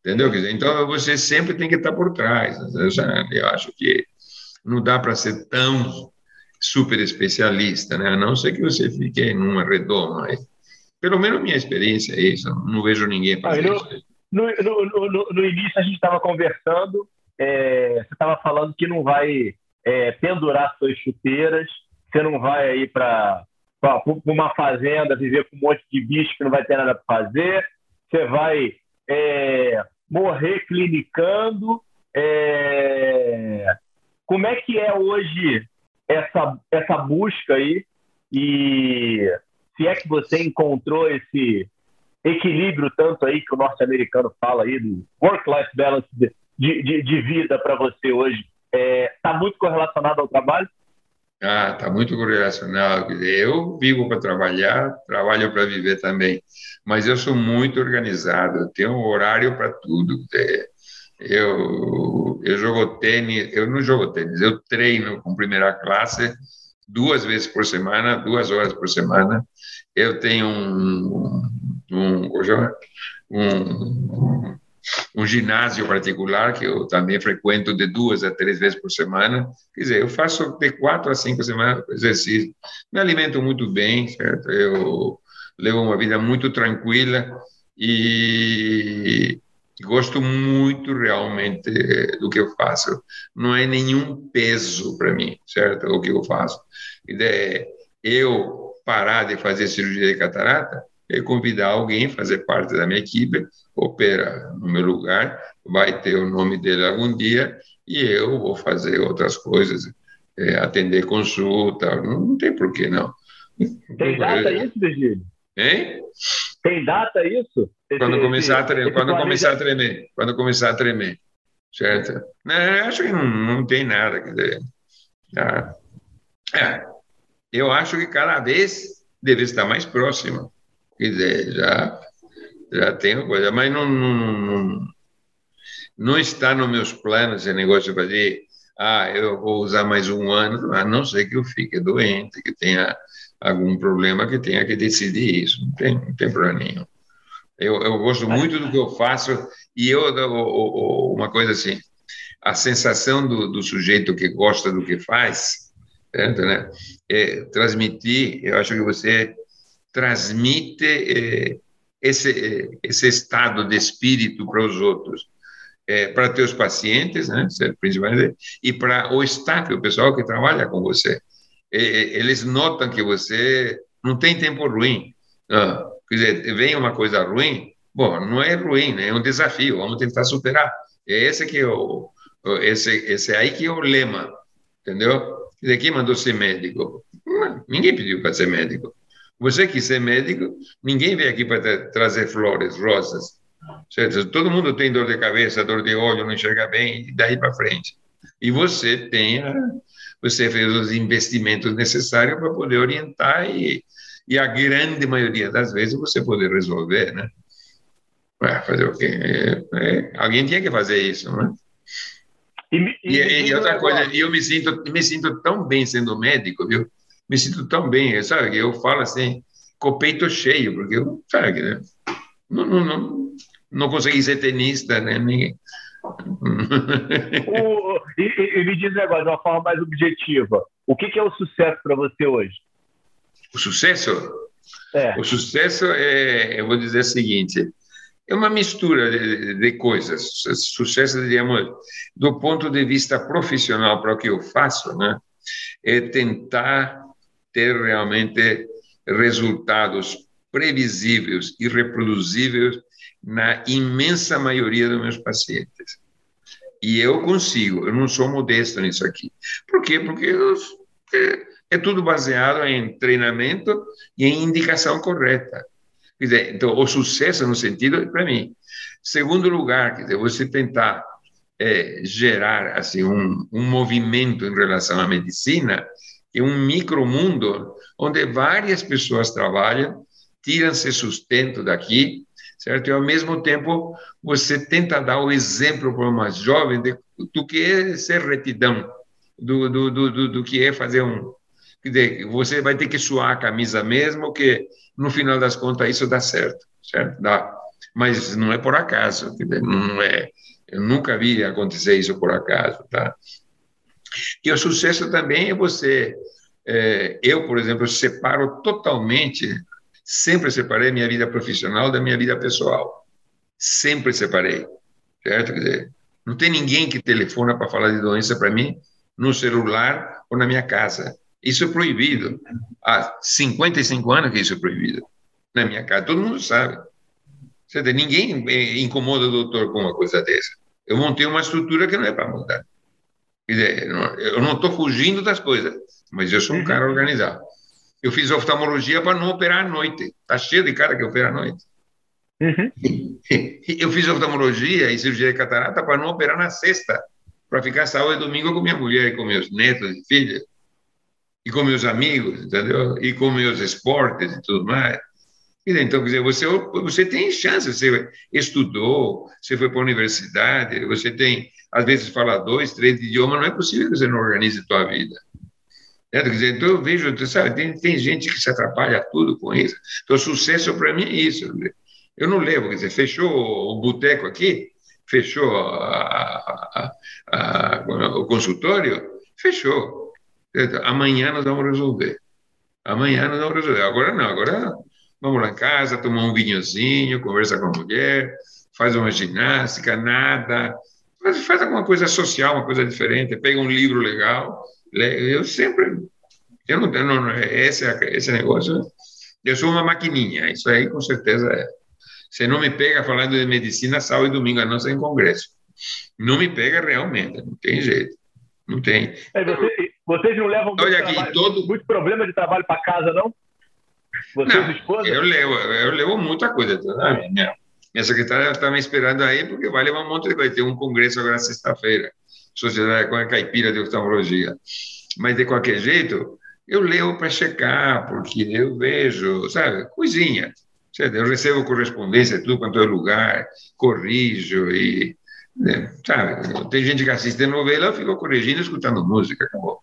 Entendeu? Então, você sempre tem que estar por trás. Eu acho que não dá para ser tão super especialista, né? A não ser que você fique numa redoma. Pelo menos minha experiência é isso. Não vejo ninguém ah, isso. No, no, no, no, início a gente estava conversando, é, você estava falando que não vai é, pendurar suas chuteiras, você não vai aí para uma fazenda viver com um monte de bicho que não vai ter nada para fazer, você vai é, morrer clinicando. É, como é que é hoje essa, essa busca aí e se é que você encontrou esse equilíbrio tanto aí que o norte-americano fala aí do work-life balance de, de, de vida para você hoje, está é, tá muito correlacionado ao trabalho? Ah, está muito correlacionado. Eu vivo para trabalhar, trabalho para viver também, mas eu sou muito organizado, eu tenho um horário para tudo. Eu, eu jogo tênis, eu não jogo tênis, eu treino com primeira classe duas vezes por semana, duas horas por semana. Eu tenho um, um, um, um ginásio particular que eu também frequento de duas a três vezes por semana. Quer dizer, eu faço de quatro a cinco semanas exercício. Me alimento muito bem, certo? Eu levo uma vida muito tranquila e Gosto muito realmente do que eu faço. Não é nenhum peso para mim, certo? O que eu faço. É eu parar de fazer cirurgia de catarata e convidar alguém a fazer parte da minha equipe, opera no meu lugar, vai ter o nome dele algum dia e eu vou fazer outras coisas, é, atender consulta, não, não tem por que não. Tem data isso, Virgílio? Hein? Tem data isso? Quando começar a tremer, quando começar a tremer, quando começar a tremer, certo? Não, acho que não, não tem nada, quer dizer, tá? é, eu acho que cada vez deve estar mais próximo, quer dizer, já já tenho coisa, mas não, não, não, não está nos meus planos esse negócio de fazer, ah, eu vou usar mais um ano, a não ser que eu fique doente, que tenha algum problema, que tenha que decidir isso, não tem, não tem problema nenhum. Eu, eu gosto muito do que eu faço e eu, uma coisa assim, a sensação do, do sujeito que gosta do que faz, certo, né? É, transmitir, eu acho que você transmite é, esse, é, esse estado de espírito para os outros, é, para teus pacientes, né, principalmente, e para o staff, o pessoal que trabalha com você. É, é, eles notam que você não tem tempo ruim. Não. Quer dizer, vem uma coisa ruim, bom, não é ruim, né? é um desafio, vamos tentar superar. É esse que é o, esse, esse aí que é o lema, entendeu? Quem mandou ser médico? Ninguém pediu para ser médico. Você quis ser médico, ninguém veio aqui para trazer flores, rosas. Certo? Todo mundo tem dor de cabeça, dor de olho, não enxerga bem, e daí para frente. E você tem, você fez os investimentos necessários para poder orientar e, e a grande maioria das vezes você poder resolver, né? Ué, fazer o quê? É, é, alguém tinha que fazer isso, né? E, e, e, outra coisa, eu me sinto, me sinto tão bem sendo médico, viu? Me sinto tão bem, sabe? Eu falo assim, com o peito cheio, porque eu, sabe, né? não, não, não, não consegui ser tenista, né? Ninguém. O, e, e, me diz um negócio de uma forma mais objetiva. O que, que é o sucesso para você hoje? O sucesso? É. O sucesso é, eu vou dizer o seguinte, é uma mistura de, de coisas. Sucesso, digamos, do ponto de vista profissional para o que eu faço, né? É tentar ter realmente resultados previsíveis e reproduzíveis na imensa maioria dos meus pacientes. E eu consigo, eu não sou modesto nisso aqui. Por quê? Porque eu, é, é tudo baseado em treinamento e em indicação correta. Dizer, então, o sucesso no sentido, para mim. Segundo lugar, quer dizer, você tentar é, gerar assim um, um movimento em relação à medicina, é um micromundo onde várias pessoas trabalham, tiram-se sustento daqui, certo? E ao mesmo tempo você tenta dar o exemplo para uma jovem de, do que é ser retidão, do, do, do, do, que é fazer um. Quer dizer, você vai ter que suar a camisa mesmo, que no final das contas isso dá certo, certo? Dá. Mas não é por acaso, não é. Eu nunca vi acontecer isso por acaso, tá? E o sucesso também é você. É, eu, por exemplo, separo totalmente, sempre separei minha vida profissional da minha vida pessoal. Sempre separei, certo? Quer dizer, não tem ninguém que telefona para falar de doença para mim no celular ou na minha casa. Isso é proibido. Há 55 anos que isso é proibido. Na minha casa, todo mundo sabe. Dizer, ninguém eh, incomoda o doutor com uma coisa dessa. Eu montei uma estrutura que não é para mudar. Eu não estou fugindo das coisas, mas eu sou um cara uhum. organizado. Eu fiz oftalmologia para não operar à noite. Está cheio de cara que opera à noite. Uhum. <laughs> Eu fiz oftalmologia e cirurgia de catarata para não operar na sexta, para ficar sábado e domingo com minha mulher e com meus netos e filhas e com meus amigos, entendeu? E com meus esportes e tudo mais. Então, quer dizer, você, você tem chance, você estudou, você foi para a universidade, você tem, às vezes, fala dois, três idiomas, não é possível que você não organize a sua vida. Quer dizer, então eu vejo, sabe, tem, tem gente que se atrapalha tudo com isso. Então, sucesso para mim é isso. Eu não levo, quer dizer, fechou o boteco aqui, fechou a, a, a, o consultório, fechou. Amanhã nós vamos resolver. Amanhã nós vamos resolver. Agora não, agora vamos lá em casa, tomar um vinhozinho, conversa com a mulher, faz uma ginástica, nada. Faz, faz alguma coisa social, uma coisa diferente, pega um livro legal. Eu sempre. Eu não, não esse, esse negócio. Eu sou uma maquininha, isso aí com certeza é. Você não me pega falando de medicina sábado e domingo, a não ser em congresso. Não me pega realmente, não tem jeito. Não tem. É, você, vocês não levam muito, Olha aqui, trabalho, todo... muito problema de trabalho para casa, não? Vocês, não, esposa? Eu levo, eu levo muita coisa. Tá? Minha, minha secretária está me esperando aí porque vai levar um monte de coisa. Tem um congresso agora sexta-feira, Sociedade Caipira de Oftalmologia. Mas, de qualquer jeito, eu levo para checar, porque eu vejo, sabe, coisinha. Eu recebo correspondência, tudo quanto é lugar, corrijo e. Né, sabe? Tem gente que assiste novela, eu fico corrigindo, escutando música, acabou.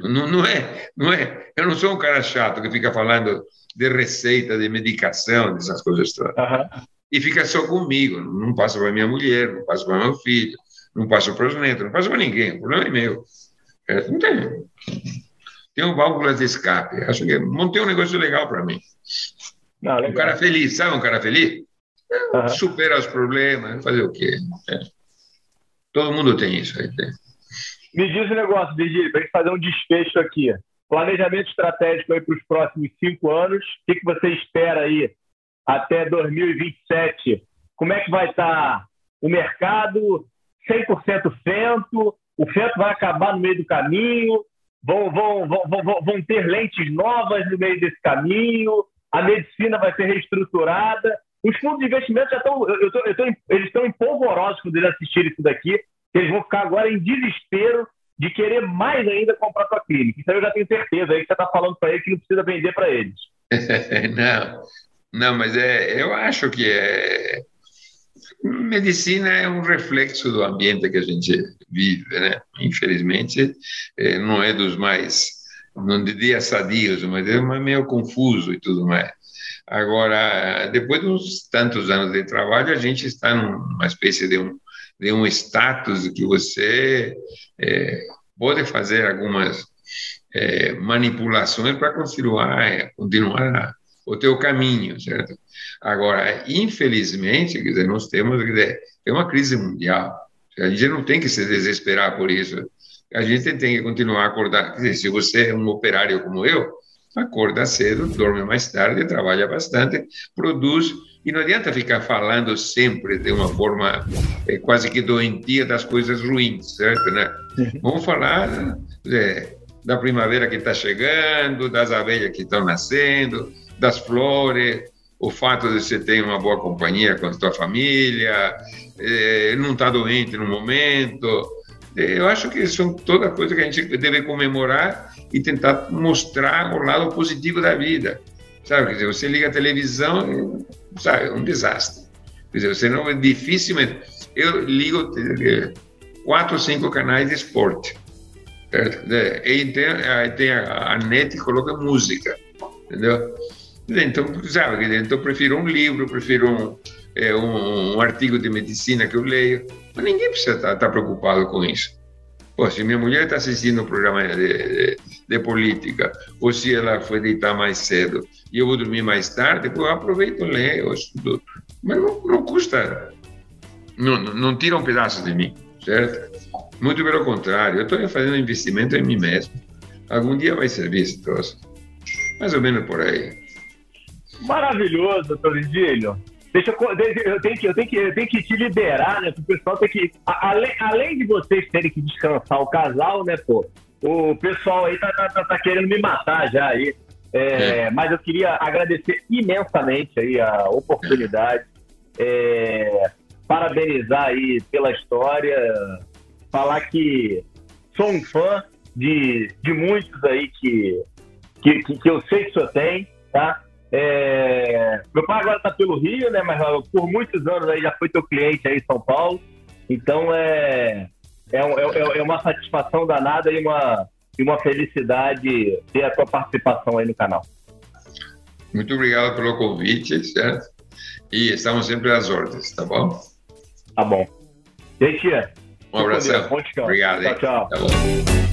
Não, não, é, não é. Eu não sou um cara chato que fica falando de receita, de medicação, dessas coisas todas. Uhum. E fica só comigo. Não passa para minha mulher, não passa para meu filho, não passa para netos, não passa para ninguém. O problema é meu. É, não tem. Tem um válvula de escape. Acho que montei um negócio legal para mim. Não, um cara feliz, sabe um cara feliz? Uhum. Supera os problemas, fazer o quê? É. Todo mundo tem isso aí. Tem. Me diz um negócio, Virgílio, para a gente fazer um desfecho aqui. Planejamento estratégico aí para os próximos cinco anos. O que, que você espera aí até 2027? Como é que vai estar o mercado? 100% fento? O fento vai acabar no meio do caminho? Vão, vão, vão, vão, vão ter lentes novas no meio desse caminho? A medicina vai ser reestruturada? Os fundos de investimento já estão, eu tô, eu tô, eles estão empolvorosos quando eles assistirem isso daqui eles vão ficar agora em desespero de querer mais ainda comprar tua clínica. Aí eu já tenho certeza aí que você está falando para eles que não precisa vender para eles. <laughs> não, não, mas é, eu acho que é, medicina é um reflexo do ambiente que a gente vive, né? Infelizmente, é, não é dos mais, não diria sadios, mas é meio confuso e tudo mais. Agora, depois de uns tantos anos de trabalho, a gente está numa espécie de um de um status que você é, pode fazer algumas é, manipulações para continuar, é, continuar o teu caminho, certo? Agora, infelizmente, quer dizer, nós temos, quer dizer, é uma crise mundial. A gente não tem que se desesperar por isso. A gente tem que continuar a acordar. Quer dizer, se você é um operário como eu, acorda cedo, dorme mais tarde, trabalha bastante, produz e não adianta ficar falando sempre de uma forma é, quase que doentia das coisas ruins, certo? Né? Uhum. Vamos falar é, da primavera que está chegando, das abelhas que estão nascendo, das flores, o fato de você ter uma boa companhia com a sua família, é, não estar tá doente no momento. Eu acho que são toda coisa que a gente deve comemorar e tentar mostrar o lado positivo da vida. Sabe, quer dizer, você liga a televisão, sabe, é um desastre. Quer dizer, você não, dificilmente, eu ligo eh, quatro ou cinco canais de esporte, certo? E tem, tem a, a net coloca música, entendeu? Então, sabe, então eu prefiro um livro, prefiro um, é, um, um, artigo de medicina que eu leio, mas ninguém precisa estar, estar preocupado com isso. Pô, se minha mulher está assistindo um programa de, de, de, política, ou se ela foi deitar mais cedo e eu vou dormir mais tarde, pô, eu aproveito, leio, eu estudo. Mas não, não custa, não, não tira um pedaço de mim, certo? Muito pelo contrário, eu estou fazendo investimento em mim mesmo. Algum dia vai servir esse troço. Mais ou menos por aí. Maravilhoso, doutor Vigílio. Deixa eu, eu, tenho que, eu, tenho que, eu tenho que te liberar, né? O pessoal tem que. Além, além de vocês terem que descansar o casal, né, pô? O pessoal aí tá, tá, tá, tá querendo me matar já aí. É, é. Mas eu queria agradecer imensamente aí a oportunidade. É, parabenizar aí pela história. Falar que sou um fã de, de muitos aí que, que, que, que eu sei que o senhor tem, tá? É... Meu pai agora está pelo Rio, né? Mas por muitos anos aí já foi teu cliente aí em São Paulo. Então é, é, é, é uma satisfação danada e uma, e uma felicidade ter a tua participação aí no canal. Muito obrigado pelo convite, certo? E estamos sempre às ordens, tá bom? Tá bom. Gente, um abraço. Obrigado. Tchau, tchau. Tá